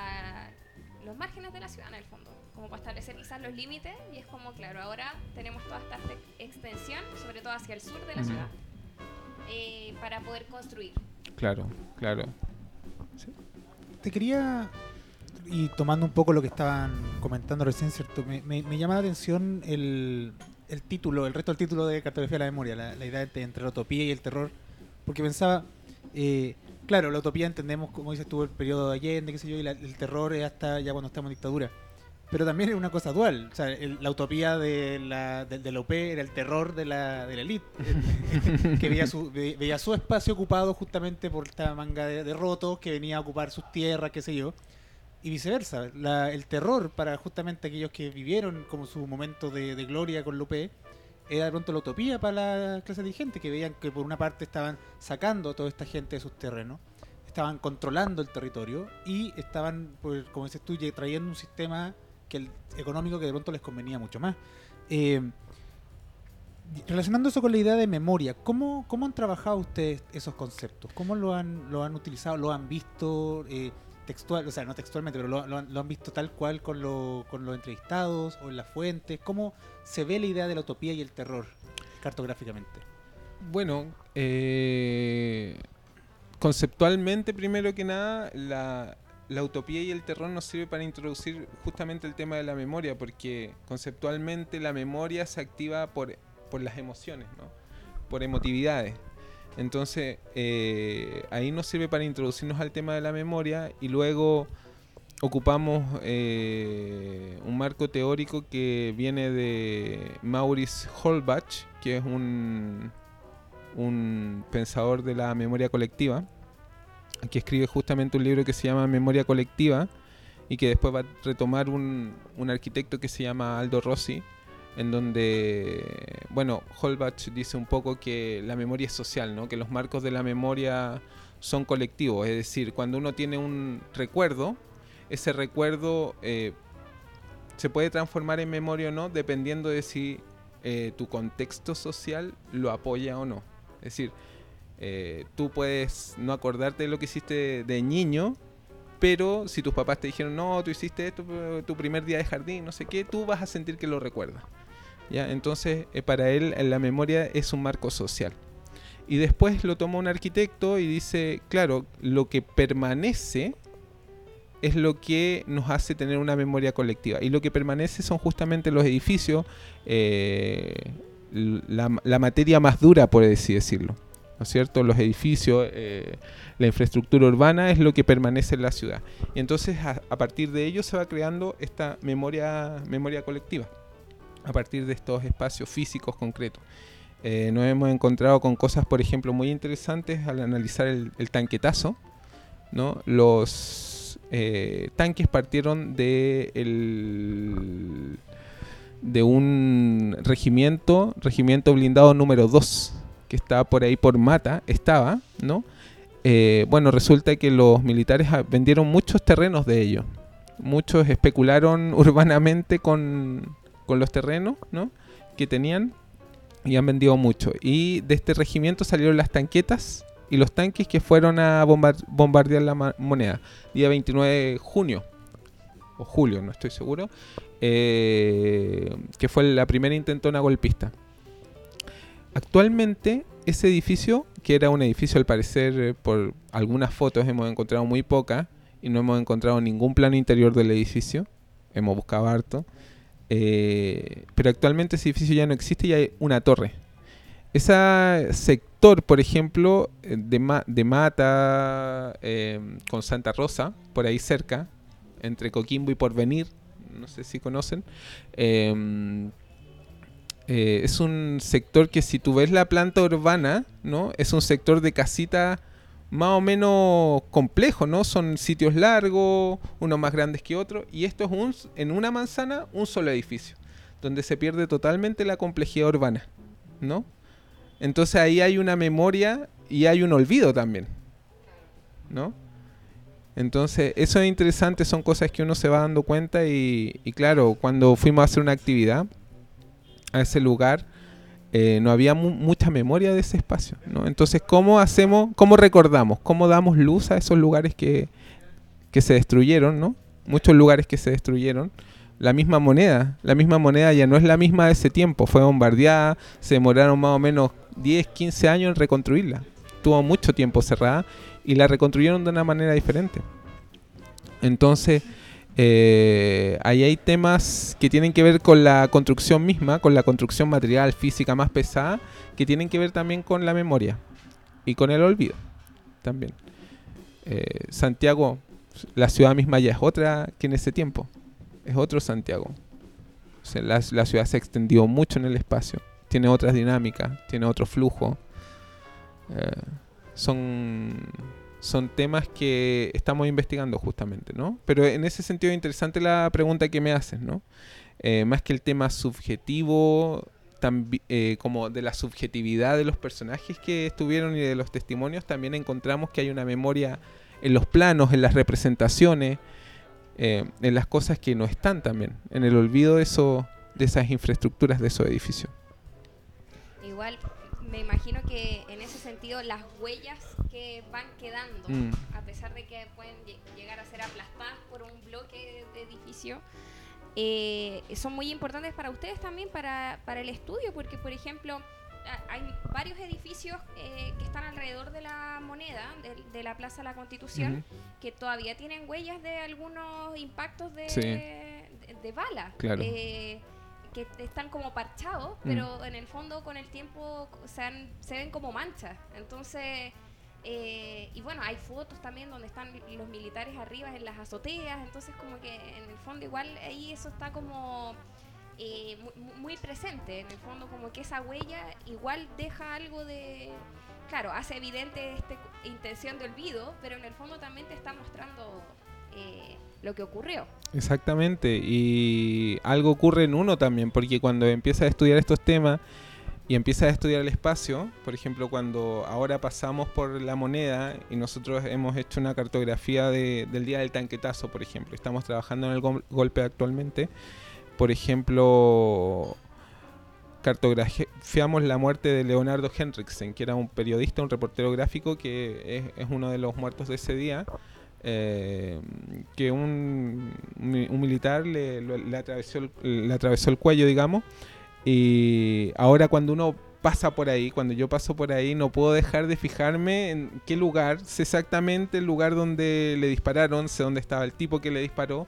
los márgenes de la ciudad en el fondo, como para establecer quizás los límites y es como, claro, ahora tenemos toda esta te- extensión, sobre todo hacia el sur de la ciudad, eh, para poder construir. Claro, claro. Te quería, y tomando un poco lo que estaban comentando recién, ¿cierto? Me, me- me llama la atención el, el título, el resto del título de Cartografía de la Memoria, la, la idea entre, entre la utopía y el terror, porque pensaba, eh, claro, la utopía entendemos, como dices tú, el periodo de Allende, qué sé yo, y la- el terror es hasta ya cuando estamos en dictadura. Pero también es una cosa dual, o sea, el- la utopía de la, de, de la UP era el terror de la, de la elite, que veía su, ve- veía su espacio ocupado justamente por esta manga de, de rotos que venía a ocupar sus tierras, qué sé yo, y viceversa. El terror para justamente aquellos que vivieron como su momento de, gloria con UP era de pronto la utopía para la clase dirigente, que veían que por una parte estaban sacando a toda esta gente de sus terrenos, estaban controlando el territorio y estaban, pues, como dices tú, trayendo un sistema que económico que de pronto les convenía mucho más. Eh, relacionando eso con la idea de memoria, ¿cómo, cómo han trabajado ustedes esos conceptos? ¿Cómo lo han, lo han utilizado? ¿Lo han visto eh, textual? O sea, no textualmente, pero lo, han visto tal cual con, lo- con los entrevistados o en las fuentes. ¿Cómo se ve la idea de la utopía y el terror cartográficamente? Bueno, eh, conceptualmente, primero que nada, la, la utopía y el terror nos sirve para introducir justamente el tema de la memoria, porque conceptualmente la memoria se activa por, por las emociones, ¿no? por emotividades. Entonces, eh, ahí nos sirve para introducirnos al tema de la memoria y luego ocupamos eh, un marco teórico que viene de Maurice Holbach, que es un, un pensador de la memoria colectiva, que escribe justamente un libro que se llama Memoria Colectiva y que después va a retomar un, un arquitecto que se llama Aldo Rossi, en donde, bueno, Holbach dice un poco que la memoria es social, ¿no? que los marcos de la memoria son colectivos, es decir, cuando uno tiene un recuerdo, ese recuerdo eh, se puede transformar en memoria o no, dependiendo de si eh, tu contexto social lo apoya o no. Es decir, eh, tú puedes no acordarte de lo que hiciste de niño, pero si tus papás te dijeron, no, tú hiciste esto, tu primer día de jardín, no sé qué, tú vas a sentir que lo recuerdas. ¿Ya? Entonces, eh, para él, la memoria es un marco social. Y después lo toma un arquitecto y dice, claro, lo que permanece es lo que nos hace tener una memoria colectiva. Y lo que permanece son justamente los edificios, eh, la, materia más dura, por así decirlo. ¿No es cierto? Los edificios, eh, la infraestructura urbana es lo que permanece en la ciudad. Y entonces a, a partir de ello se va creando esta memoria, memoria colectiva, a partir de estos espacios físicos concretos. Eh, nos hemos encontrado con cosas, por ejemplo, muy interesantes al analizar el, tanquetazo. ¿no? Los eh, tanques partieron de, el, de un regimiento, regimiento blindado número 2, que estaba por ahí por Mata, estaba. Eh, bueno, resulta que los militares vendieron muchos terrenos de ellos. Muchos especularon urbanamente con, con los terrenos, ¿no? Que tenían y han vendido mucho. Y de este regimiento salieron las tanquetas y los tanques que fueron a bombar- bombardear la moneda. Día 29 de junio, o julio, no estoy seguro, eh, que fue la primera intentona golpista. Actualmente, ese edificio, que era un edificio al parecer, eh, por algunas fotos hemos encontrado muy poca y no hemos encontrado ningún plano interior del edificio, hemos buscado harto, eh, pero actualmente ese edificio ya no existe y hay una torre. Ese sector, por ejemplo, eh, de, Ma- de Mata eh, con Santa Rosa, por ahí cerca, entre Coquimbo y Porvenir, no sé si conocen, eh, eh, es un sector que si tú ves la planta urbana, ¿no? Es un sector de casita más o menos complejos, ¿no? Son sitios largos, unos más grandes que otros, y esto es un, en una manzana un solo edificio, donde se pierde totalmente la complejidad urbana, ¿no? Entonces ahí hay una memoria y hay un olvido también, ¿no? Entonces, eso es interesante, son cosas que uno se va dando cuenta y, y claro, cuando fuimos a hacer una actividad a ese lugar, eh, no había mu- mucha memoria de ese espacio, ¿no? Entonces, ¿cómo hacemos, cómo recordamos, cómo damos luz a esos lugares que, que se destruyeron, ¿no? Muchos lugares que se destruyeron. La misma moneda, la misma moneda ya no es la misma de ese tiempo, fue bombardeada, se demoraron más o menos 10, 15 años en reconstruirla. Tuvo mucho tiempo cerrada y la reconstruyeron de una manera diferente. Entonces, eh, ahí hay temas que tienen que ver con la construcción misma, con la construcción material, física más pesada, que tienen que ver también con la memoria y con el olvido también. Eh, Santiago, la ciudad misma ya es otra que en ese tiempo, es otro Santiago. La ciudad se extendió mucho en el espacio, tiene otras dinámicas, tiene otro flujo. Eh, son, son temas que estamos investigando justamente, ¿no? Pero en ese sentido es interesante la pregunta que me haces, ¿no? Eh, más que el tema subjetivo, eh, como de la subjetividad de los personajes que estuvieron y de los testimonios, también encontramos que hay una memoria en los planos, en las representaciones, eh, en las cosas que no están también, en el olvido de, eso, de esas infraestructuras, de esos edificios. Igual me imagino que en ese sentido las huellas que van quedando, Mm. a pesar de que pueden lle- llegar a ser aplastadas por un bloque de edificio, eh, son muy importantes para ustedes también, para, para el estudio, porque por ejemplo hay varios edificios eh, que están alrededor de la moneda, de, de la Plaza de la Constitución, que todavía tienen huellas de algunos impactos de, Sí. de, de bala. Claro. eh, que están como parchados, Mm. pero en el fondo con el tiempo se, han- se ven como manchas. Entonces, eh, y bueno, hay fotos también donde están los militares arriba en las azoteas, entonces como que en el fondo igual ahí eso está como eh, mu- mu- muy, presente, en el fondo como que esa huella igual deja algo de... Claro, hace evidente esta intención de olvido, pero en el fondo también te está mostrando eh, lo que ocurrió. Exactamente, y algo ocurre en uno también, porque cuando empiezas a estudiar estos temas y empiezas a estudiar el espacio, por ejemplo, cuando ahora pasamos por la moneda y nosotros hemos hecho una cartografía de- del día del tanquetazo, por ejemplo, estamos trabajando en el gol- golpe actualmente, por ejemplo, cartografiamos la muerte de Leonardo Henriksen, que era un periodista, un reportero gráfico que es, es uno de los muertos de ese día eh, que un, un- militar le, le atravesó el, le atravesó el cuello, digamos. Y ahora cuando uno pasa por ahí, cuando yo paso por ahí, no puedo dejar de fijarme en qué lugar, sé exactamente el lugar donde le dispararon, sé dónde estaba el tipo que le disparó.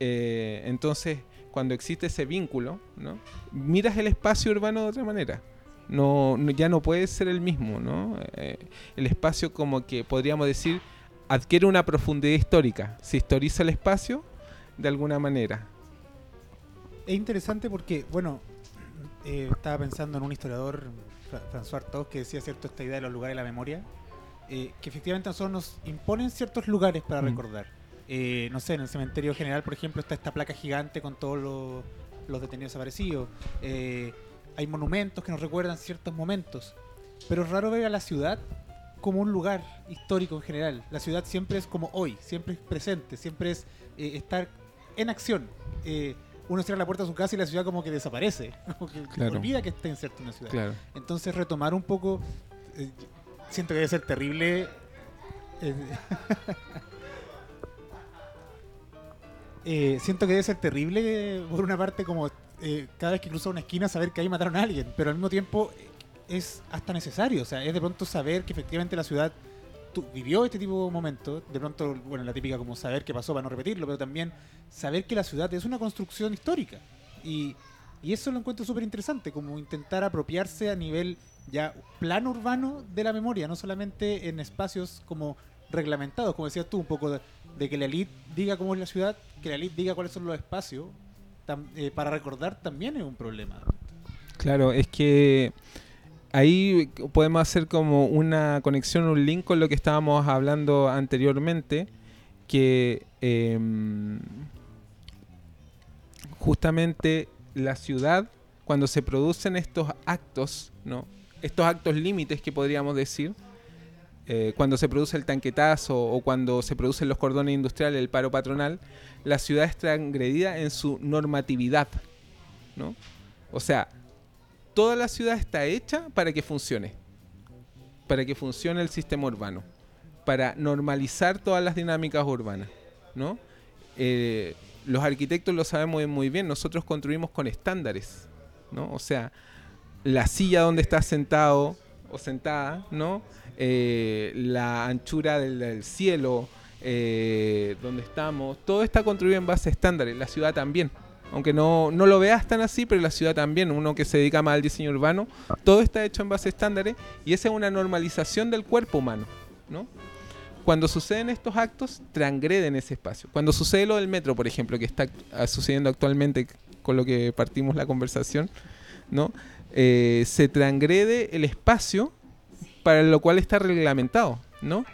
Eh, entonces, cuando existe ese vínculo, ¿no? miras el espacio urbano de otra manera. No, no- ya no puede ser el mismo, ¿no? Eh, el espacio como que podríamos decir adquiere una profundidad histórica, se historiza el espacio de alguna manera. Es interesante porque, bueno, eh, estaba pensando en un historiador, Fra- François Artaud, que decía cierto esta idea de los lugares de la memoria, eh, que efectivamente a nosotros nos imponen ciertos lugares para Mm. recordar. Eh, no sé, en el cementerio general, por ejemplo, está esta placa gigante con todos los, los detenidos desaparecidos. Eh, hay monumentos que nos recuerdan ciertos momentos. Pero es raro ver a la ciudad como un lugar histórico en general. La ciudad siempre es como hoy, siempre es presente, siempre es eh, estar en acción. Eh, uno cierra la puerta de su casa y la ciudad como que desaparece, como que Claro. olvida que está inserto en una ciudad. Claro. Entonces retomar un poco, eh, siento que debe ser terrible. siento que debe ser terrible, por una parte, como cada vez que cruza una esquina saber que ahí mataron a alguien, pero al mismo tiempo es hasta necesario, o sea, es de pronto saber que efectivamente la ciudad vivió este tipo de momentos, de pronto, bueno, la típica como saber qué pasó para no repetirlo, pero también saber que la ciudad es una construcción histórica. Y, y eso lo encuentro súper interesante, como intentar apropiarse a nivel ya plano urbano de la memoria, no solamente en espacios como reglamentados, como decías tú, un poco de, que la elite diga cómo es la ciudad, que la elite diga cuáles son los espacios, eh, para recordar también es un problema. Claro, es que ahí podemos hacer como una conexión, un link con lo que estábamos hablando anteriormente, que em, justamente la ciudad, cuando se producen estos actos, ¿no? estos actos límites que podríamos decir, eh, cuando se produce el tanquetazo o cuando se producen los cordones industriales, el paro patronal, la ciudad es transgredida en su normatividad. ¿no? O sea, toda la ciudad está hecha para que funcione, para que funcione el sistema urbano, para normalizar todas las dinámicas urbanas. ¿no? Eh, los arquitectos lo sabemos muy bien, nosotros construimos con estándares. ¿no? O sea, la silla donde estás sentado o sentada, ¿no? Eh, la anchura del, cielo, eh, donde estamos, todo está construido en base a estándares, la ciudad también. Aunque no, no lo veas tan así, pero la ciudad también, uno que se dedica más al diseño urbano, todo está hecho en base a estándares y esa es una normalización del cuerpo humano, ¿no? Cuando suceden estos actos, transgreden ese espacio. Cuando sucede lo del metro, por ejemplo, que está sucediendo actualmente con lo que partimos la conversación, ¿no? Eh, se transgrede el espacio para lo cual está reglamentado, ¿no?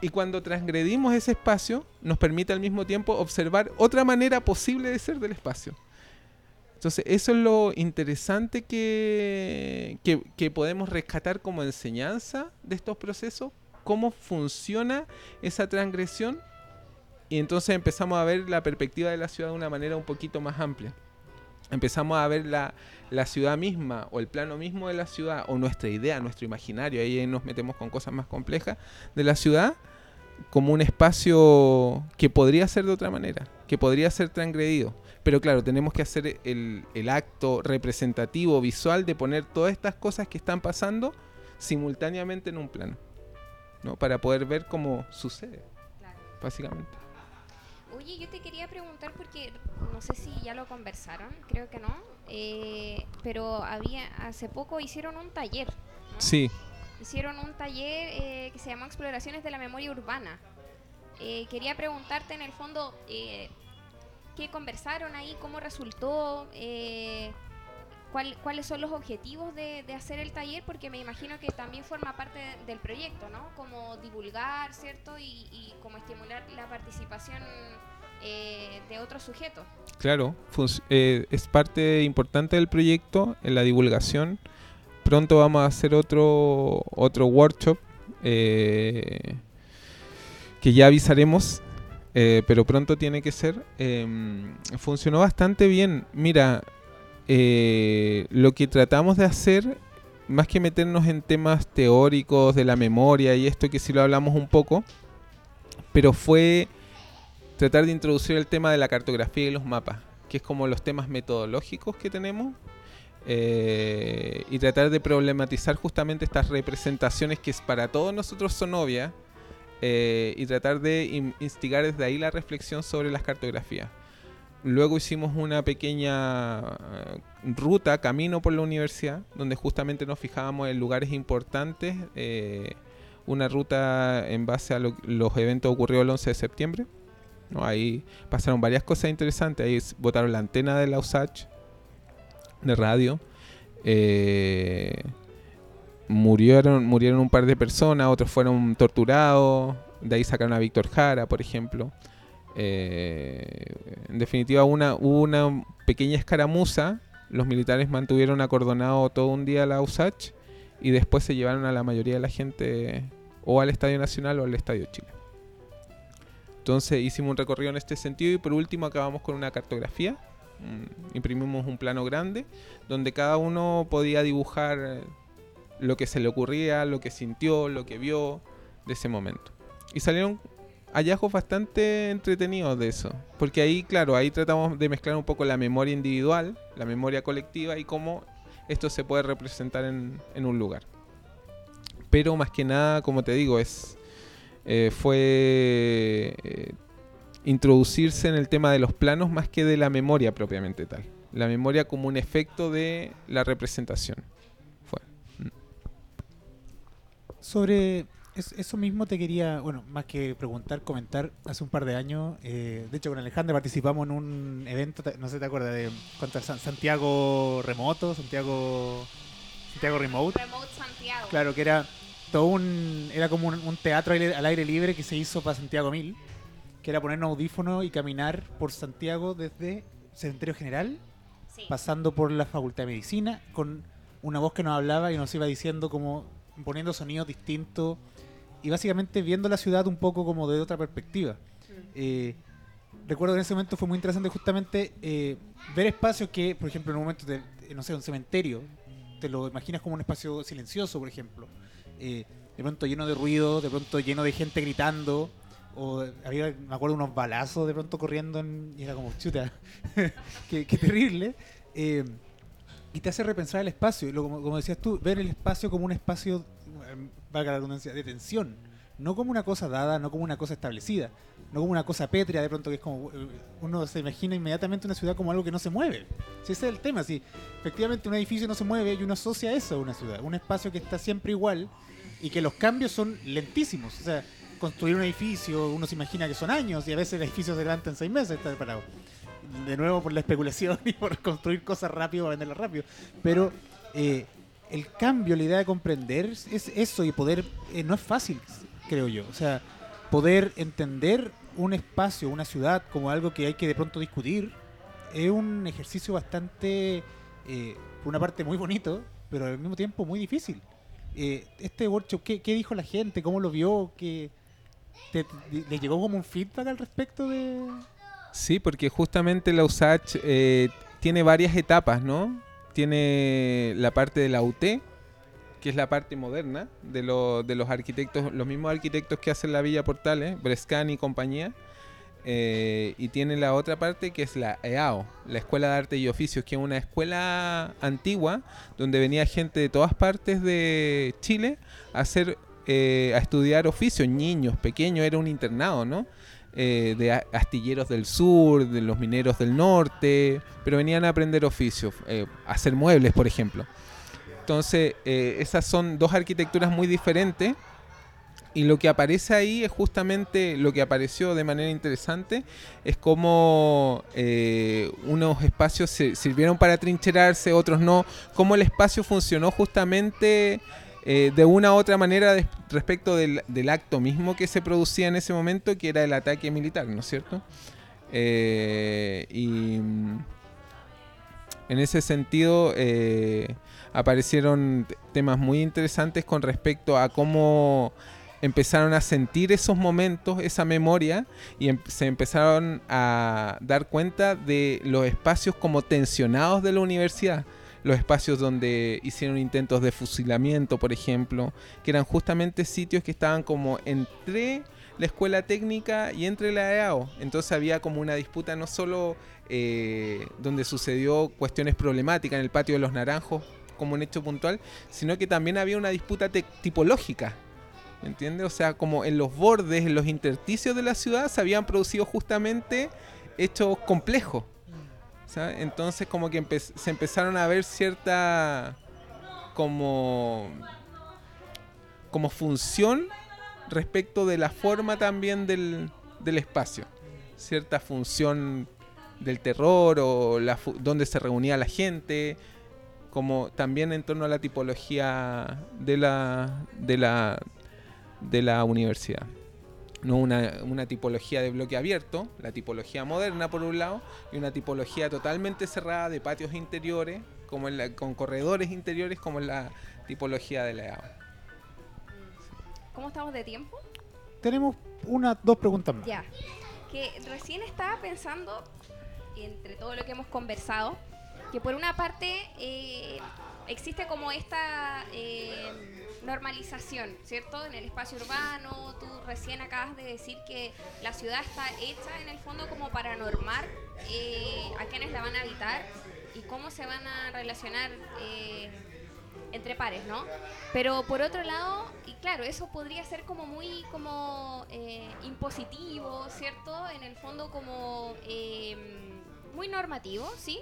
Y cuando transgredimos ese espacio, nos permite al mismo tiempo observar otra manera posible de ser del espacio. Entonces, eso es lo interesante que, que, podemos rescatar como enseñanza de estos procesos, cómo funciona esa transgresión, y entonces empezamos a ver la perspectiva de la ciudad de una manera un poquito más amplia. Empezamos a ver la, la ciudad misma o el plano mismo de la ciudad o nuestra idea, nuestro imaginario, ahí nos metemos con cosas más complejas de la ciudad como un espacio que podría ser de otra manera, que podría ser transgredido. Pero claro, tenemos que hacer el, el acto representativo, visual, de poner todas estas cosas que están pasando simultáneamente en un plano, ¿no? Para poder ver cómo sucede, básicamente. Oye, yo te quería preguntar porque no sé si ya lo conversaron, creo que no, eh, pero había hace poco hicieron un taller. Sí. Hicieron un taller eh, que se llamó Exploraciones de la Memoria Urbana. Eh, quería preguntarte en el fondo qué conversaron ahí, cómo resultó, cuáles son los objetivos de, hacer el taller, porque me imagino que también forma parte del proyecto, ¿no? Como divulgar, ¿cierto? Y, como estimular la participación eh, de otros sujetos. Claro, eh, es parte importante del proyecto en la divulgación. Pronto vamos a hacer otro, otro workshop eh, que ya avisaremos, pero pronto tiene que ser. Em, funcionó bastante bien. Mira, lo que tratamos de hacer, más que meternos en temas teóricos de la memoria y esto que sí lo hablamos un poco, pero fue tratar de introducir el tema de la cartografía y los mapas, que es como los temas metodológicos que tenemos, eh, y tratar de problematizar justamente estas representaciones que para todos nosotros son obvias, eh, y tratar de instigar desde ahí la reflexión sobre las cartografías. Luego hicimos una pequeña eh, ruta, camino por la universidad, donde justamente nos fijábamos en lugares importantes, una ruta en base a los eventos ocurridos el 11 de septiembre Ahí pasaron varias cosas interesantes. Ahí botaron la antena de la de radio. Eh, murieron, murieron un par de personas, otros fueron torturados. De ahí sacaron a Víctor Jara, por ejemplo. Eh, en definitiva, una, hubo una pequeña escaramuza. Los militares mantuvieron acordonado todo un día la USACH y después se llevaron a la mayoría de la gente o al Estadio Nacional o al Estadio Chile. Entonces hicimos un recorrido en este sentido y por último acabamos con una cartografía. Mm, imprimimos un plano grande donde cada uno podía dibujar eh, lo que se le ocurría, lo que sintió, lo que vio de ese momento. Y salieron hallazgos bastante entretenidos de eso. Porque ahí, claro, ahí tratamos de mezclar un poco la memoria individual, la memoria colectiva y cómo esto se puede representar en, un lugar. Pero más que nada, como te digo, es eh, fue eh, introducirse en el tema de los planos más que de la memoria propiamente tal. La memoria como un efecto de la representación. Fue. Mm. Sobre eso mismo te quería, bueno, más que preguntar, comentar, hace un par de años, eh, de hecho con Alejandro participamos en un evento, no sé si te acuerdas, de Santiago Remoto, Santiago Santiago Remote. Remote Santiago. Claro, que era todo un. Era como un, un teatro al aire, libre que se hizo para Santiago Mil. Que era ponernos audífonos y caminar por Santiago desde Cementerio General, Sí. pasando por la Facultad de Medicina, con una voz que nos hablaba y nos iba diciendo como. poniendo sonidos distintos. Y básicamente viendo la ciudad un poco como de otra perspectiva. Eh, recuerdo que en ese momento fue muy interesante justamente eh, ver espacios que, por ejemplo, en un momento de, de, no sé, un cementerio, te lo imaginas como un espacio silencioso, por ejemplo. Eh, de pronto lleno de ruido, de pronto lleno de gente gritando. O había, me acuerdo, unos balazos de pronto corriendo en- y era como, chuta, qué, qué terrible. Eh, y te hace repensar el espacio. lo- como, como decías tú, ver el espacio como un espacio, eh, valga la redundancia, de tensión. No como una cosa dada, no como una cosa establecida. No como una cosa pétrea, de pronto que es como. eh, Uno se imagina inmediatamente una ciudad como algo que no se mueve. Si ese es el tema, si efectivamente un edificio no se mueve y uno asocia eso a una ciudad. Un espacio que está siempre igual y que los cambios son lentísimos. O sea, construir un edificio, uno se imagina que son años y a veces el edificio se levanta en seis meses, está preparado. De nuevo por la especulación y por construir cosas rápido para venderlas rápido. Pero eh, el cambio, la idea de comprender es eso y poder, eh, no es fácil, creo yo. O sea, poder entender un espacio, una ciudad como algo que hay que de pronto discutir, es un ejercicio bastante, eh, por una parte muy bonito, pero al mismo tiempo muy difícil. Eh, este workshop, ¿qué, qué dijo la gente? ¿Cómo lo vio? ¿Qué, te, ¿Le llegó como un feedback al respecto de...? Sí, porque justamente la USACH eh, tiene varias etapas, ¿no? Tiene la parte de la UT, que es la parte moderna de, lo- de los arquitectos, los mismos arquitectos que hacen la Villa Portales, Brescan y compañía. Eh, y tiene la otra parte que es la EAO, la Escuela de Arte y Oficios, que es una escuela antigua donde venía gente de todas partes de Chile a hacer eh, a estudiar oficios, niños pequeños, era un internado, ¿no? Eh, de astilleros del sur, de los mineros del norte, pero venían a aprender oficios, eh, hacer muebles, por ejemplo. Entonces, eh, esas son dos arquitecturas muy diferentes. Y lo que aparece ahí es justamente lo que apareció de manera interesante, es como eh, unos espacios se sirvieron para trincherarse, otros no, cómo el espacio funcionó justamente eh, de una u otra manera respecto del, acto mismo que se producía en ese momento, que era el ataque militar, ¿no es cierto? Eh, y mm, en ese sentido eh, aparecieron temas muy interesantes con respecto a cómo empezaron a sentir esos momentos, esa memoria, y em- se empezaron a dar cuenta de los espacios como tensionados de la universidad. Los espacios donde hicieron intentos de fusilamiento, por ejemplo, que eran justamente sitios que estaban como entre la escuela técnica y entre la EAO. Entonces había como una disputa no solo eh, donde sucedió cuestiones problemáticas en el patio de los naranjos como un hecho puntual, sino que también había una disputa tipológica. ¿Me entiendes? O sea, como en los bordes, en los intersticios de la ciudad se habían producido justamente hechos complejos. Entonces como que empe- se empezaron a ver cierta como como función respecto de la forma también del, del espacio. Cierta función del terror o la donde se reunía la gente, como también en torno a la tipología de la, de la, de la universidad. No una, una tipología de bloque abierto, la tipología moderna por un lado, y una tipología totalmente cerrada de patios interiores, como en la- con corredores interiores, como en la tipología de la EAO. ¿Cómo estamos de tiempo? Tenemos una, dos preguntas más. Ya. Que recién estaba pensando, entre todo lo que hemos conversado, que por una parte eh, existe como esta eh, normalización, ¿cierto? En el espacio urbano, tú recién acabas de decir que la ciudad está hecha en el fondo como para normar eh, a quienes la van a habitar y cómo se van a relacionar eh, entre pares, ¿no? Pero por otro lado, y claro, eso podría ser como muy como eh, impositivo, ¿cierto? En el fondo como muy normativo, ¿sí?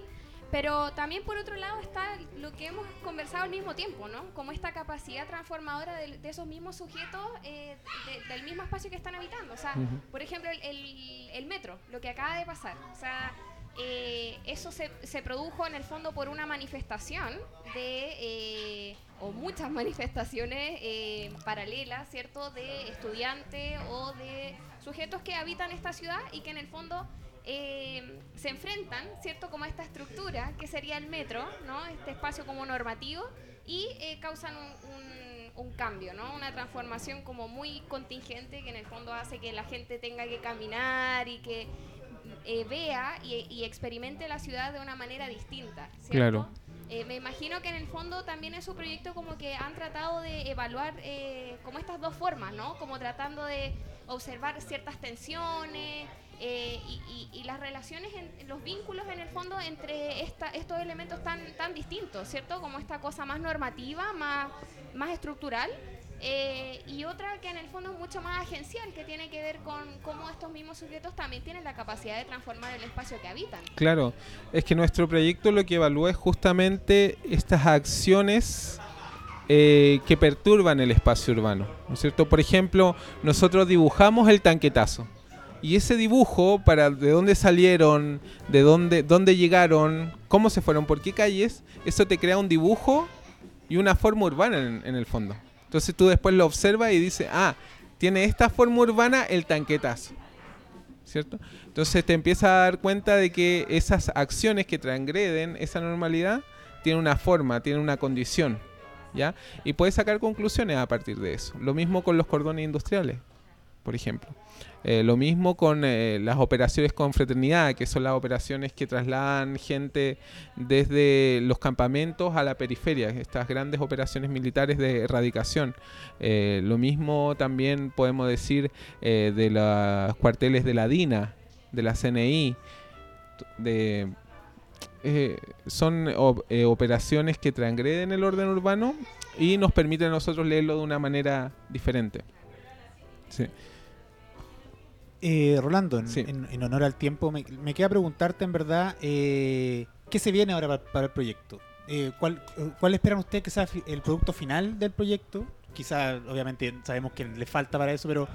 Pero también por otro lado está lo que hemos conversado al mismo tiempo, ¿no? Como esta capacidad transformadora de, de esos mismos sujetos eh, de- del mismo espacio que están habitando. O sea, por ejemplo, el, el- el metro, lo que acaba de pasar. O sea, eh, eso se, se produjo en el fondo por una manifestación de, eh, o muchas manifestaciones eh, paralelas, ¿cierto?, de estudiantes o de sujetos que habitan esta ciudad y que en el fondo eh, se enfrentan, ¿cierto?, como a esta estructura que sería el metro, ¿no?, este espacio como normativo y eh, causan un, un- un cambio, ¿no?, una transformación como muy contingente que en el fondo hace que la gente tenga que caminar y que eh, vea y, y experimente la ciudad de una manera distinta, ¿cierto? Claro. Eh, me imagino que en el fondo también es su proyecto como que han tratado de evaluar eh, como estas dos formas, ¿no? Como tratando de observar ciertas tensiones eh, y, las relaciones, en, los vínculos en el fondo entre esta, estos elementos tan, tan distintos, ¿cierto? Como esta cosa más normativa, más, más estructural. eh, y otra que en el fondo es mucho más agencial, que tiene que ver con cómo estos mismos sujetos también tienen la capacidad de transformar el espacio que habitan. Claro, es que nuestro proyecto lo que evalúa es justamente estas acciones eh, que perturban el espacio urbano, ¿no es cierto? Por ejemplo, nosotros dibujamos el tanquetazo y ese dibujo para de dónde salieron, de dónde, dónde llegaron, cómo se fueron, por qué calles, eso te crea un dibujo y una forma urbana en, en el fondo. Entonces tú después lo observas y dices, ah, tiene esta forma urbana el tanquetazo. ¿Cierto? Entonces te empiezas a dar cuenta de que esas acciones que transgreden esa normalidad tienen una forma, tienen una condición. Y puedes sacar conclusiones a partir de eso. Lo mismo con los cordones industriales, por ejemplo. Eh, lo mismo con eh, las operaciones con fraternidad, que son las operaciones que trasladan gente desde los campamentos a la periferia, estas grandes operaciones militares de erradicación. Eh, lo mismo también podemos decir de los cuarteles de la DINA, de la CNI, de eh, son op- eh, operaciones que transgreden el orden urbano y nos permiten a nosotros leerlo de una manera diferente. Sí. Eh, Rolando, en, Sí. en- en honor al tiempo, me, me queda preguntarte en verdad eh, qué se viene ahora para, para el proyecto. Eh, ¿cuál, ¿Cuál esperan ustedes que sea el producto final del proyecto? Quizá, obviamente, sabemos que le falta para eso, pero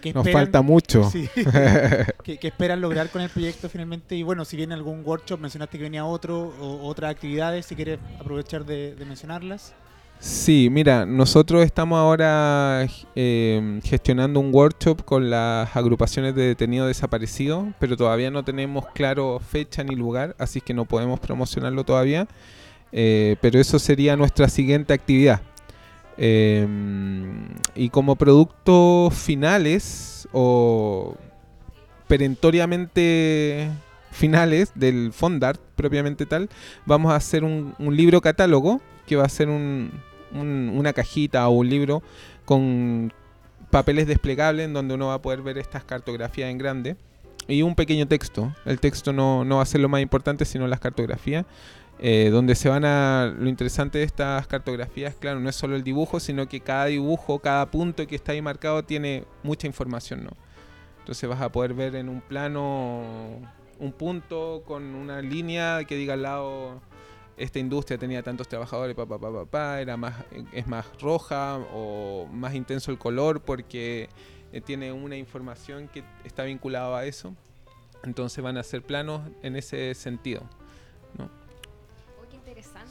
¿qué, qué Nos esperan? falta mucho. Sí. ¿Qué, qué esperan lograr con el proyecto finalmente? Y bueno, si viene algún workshop, mencionaste que venía otro, o otras actividades, si quieres aprovechar de, de mencionarlas. Sí, mira, nosotros estamos ahora eh, gestionando un workshop con las agrupaciones de detenidos desaparecidos, pero todavía no tenemos claro fecha ni lugar, así que no podemos promocionarlo todavía. Eh, pero eso sería nuestra siguiente actividad. Eh, y como productos finales o perentoriamente finales del Fondart propiamente tal, vamos a hacer un, un libro catálogo que va a ser un- un- una cajita o un libro con papeles desplegables en donde uno va a poder ver estas cartografías en grande y un pequeño texto. El texto no, no va a ser lo más importante, sino las cartografías. Eh, donde se van a... Lo interesante de estas cartografías, claro, no es solo el dibujo, sino que cada dibujo, cada punto que está ahí marcado tiene mucha información, ¿no? Entonces vas a poder ver en un plano un punto con una línea que diga al lado esta industria tenía tantos trabajadores, pa, pa, pa, pa, pa, era más, es más roja o más intenso el color porque eh, tiene una información que está vinculada a eso. Entonces van a ser planos en ese sentido.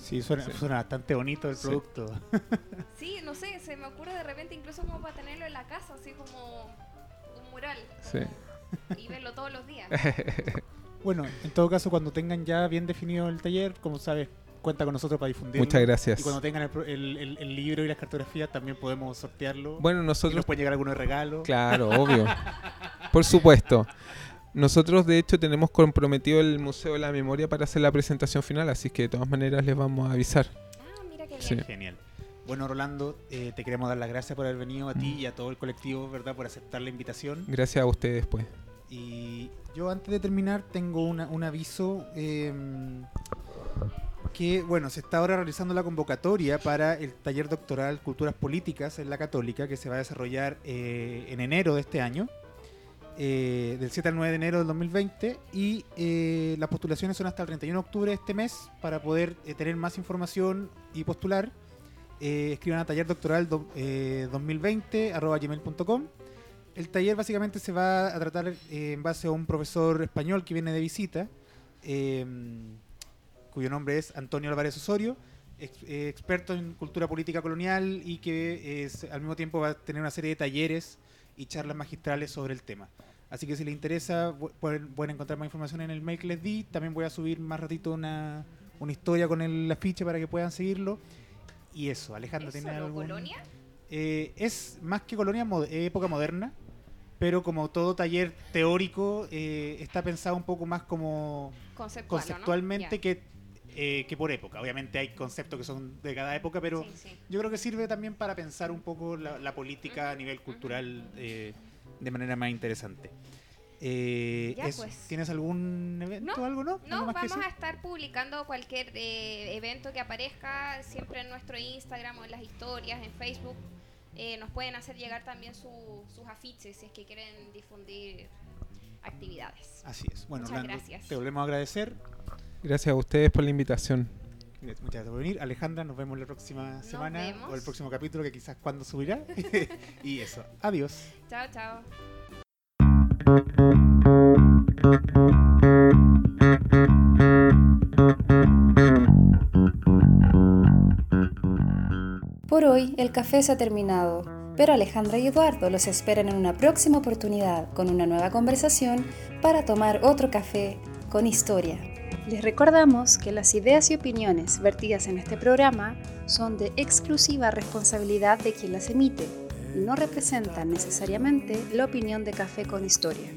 Sí, suena, Sí. suena bastante bonito el Sí. producto. Sí, no sé, se me ocurre de repente incluso como para tenerlo en la casa, así como un mural. Sí. como- Y verlo todos los días. Bueno, en todo caso, cuando tengan ya bien definido el taller, como sabes, cuenta con nosotros para difundirlo. Muchas gracias. Y cuando tengan el, pro- el- el- el libro y las cartografías, también podemos sortearlo. Bueno, y nosotros nos pueden llegar algunos regalos. Claro, obvio. Por supuesto. Nosotros, de hecho, tenemos comprometido el Museo de la Memoria para hacer la presentación final, así que de todas maneras les vamos a avisar. Ah, mira qué bien. Sí. Genial. Bueno, Rolando, eh, te queremos dar las gracias por haber venido a ti y a todo el colectivo, ¿verdad? Por aceptar la invitación. Gracias a ustedes, pues. Y yo antes de terminar tengo una- un aviso eh, que, bueno, se está ahora realizando la convocatoria para el taller doctoral Culturas Políticas en la Católica que se va a desarrollar eh, en enero de este año, eh, del 7 al 9 de enero del 2020 y eh, las postulaciones son hasta el 31 de octubre de este mes para poder eh, tener más información y postular. Eh, escriban a tallerdoctoral do- eh, 2020 arroba gmail.com el taller básicamente se va a tratar eh, en base a un profesor español que viene de visita, eh, cuyo nombre es Antonio Álvarez Osorio, ex- eh, experto en cultura política colonial y que es- al mismo tiempo va a tener una serie de talleres y charlas magistrales sobre el tema. Así que si les interesa, pu- pueden, pueden encontrar más información en el mail que les di. También voy a subir más ratito una, una historia con el afiche para que puedan seguirlo. Y eso, Alejandro, ¿Es ¿tiene algún...? colonia? Eh, es más que colonia, mo- eh, época moderna, pero como todo taller teórico, eh, está pensado un poco más como Conceptual, ¿o no? conceptualmente Ya. que, eh, que por época. Obviamente hay conceptos que son de cada época, pero Sí, sí. yo creo que sirve también para pensar un poco la, la política a nivel cultural eh, de manera más interesante. Eh, Ya, pues. ¿Tienes algún evento o No, algo, no? No, ¿Algo más que vamos a estar publicando cualquier eh, evento que aparezca siempre en nuestro Instagram o en las historias, en Facebook. Eh, nos pueden hacer llegar también su- sus afiches si es que quieren difundir actividades. Así es. Bueno, Muchas Orlando, gracias. te volvemos a agradecer. Gracias a ustedes por la invitación. Muchas gracias por venir. Alejandra, nos vemos la próxima Nos semana vemos. o el próximo capítulo que quizás cuando subirá. y eso. Adiós. Chao, chao. Por hoy el café se ha terminado, pero Alejandra y Eduardo los esperan en una próxima oportunidad con una nueva conversación para tomar otro café con historia. Les recordamos que las ideas y opiniones vertidas en este programa son de exclusiva responsabilidad de quien las emite y no representan necesariamente la opinión de Café con Historia.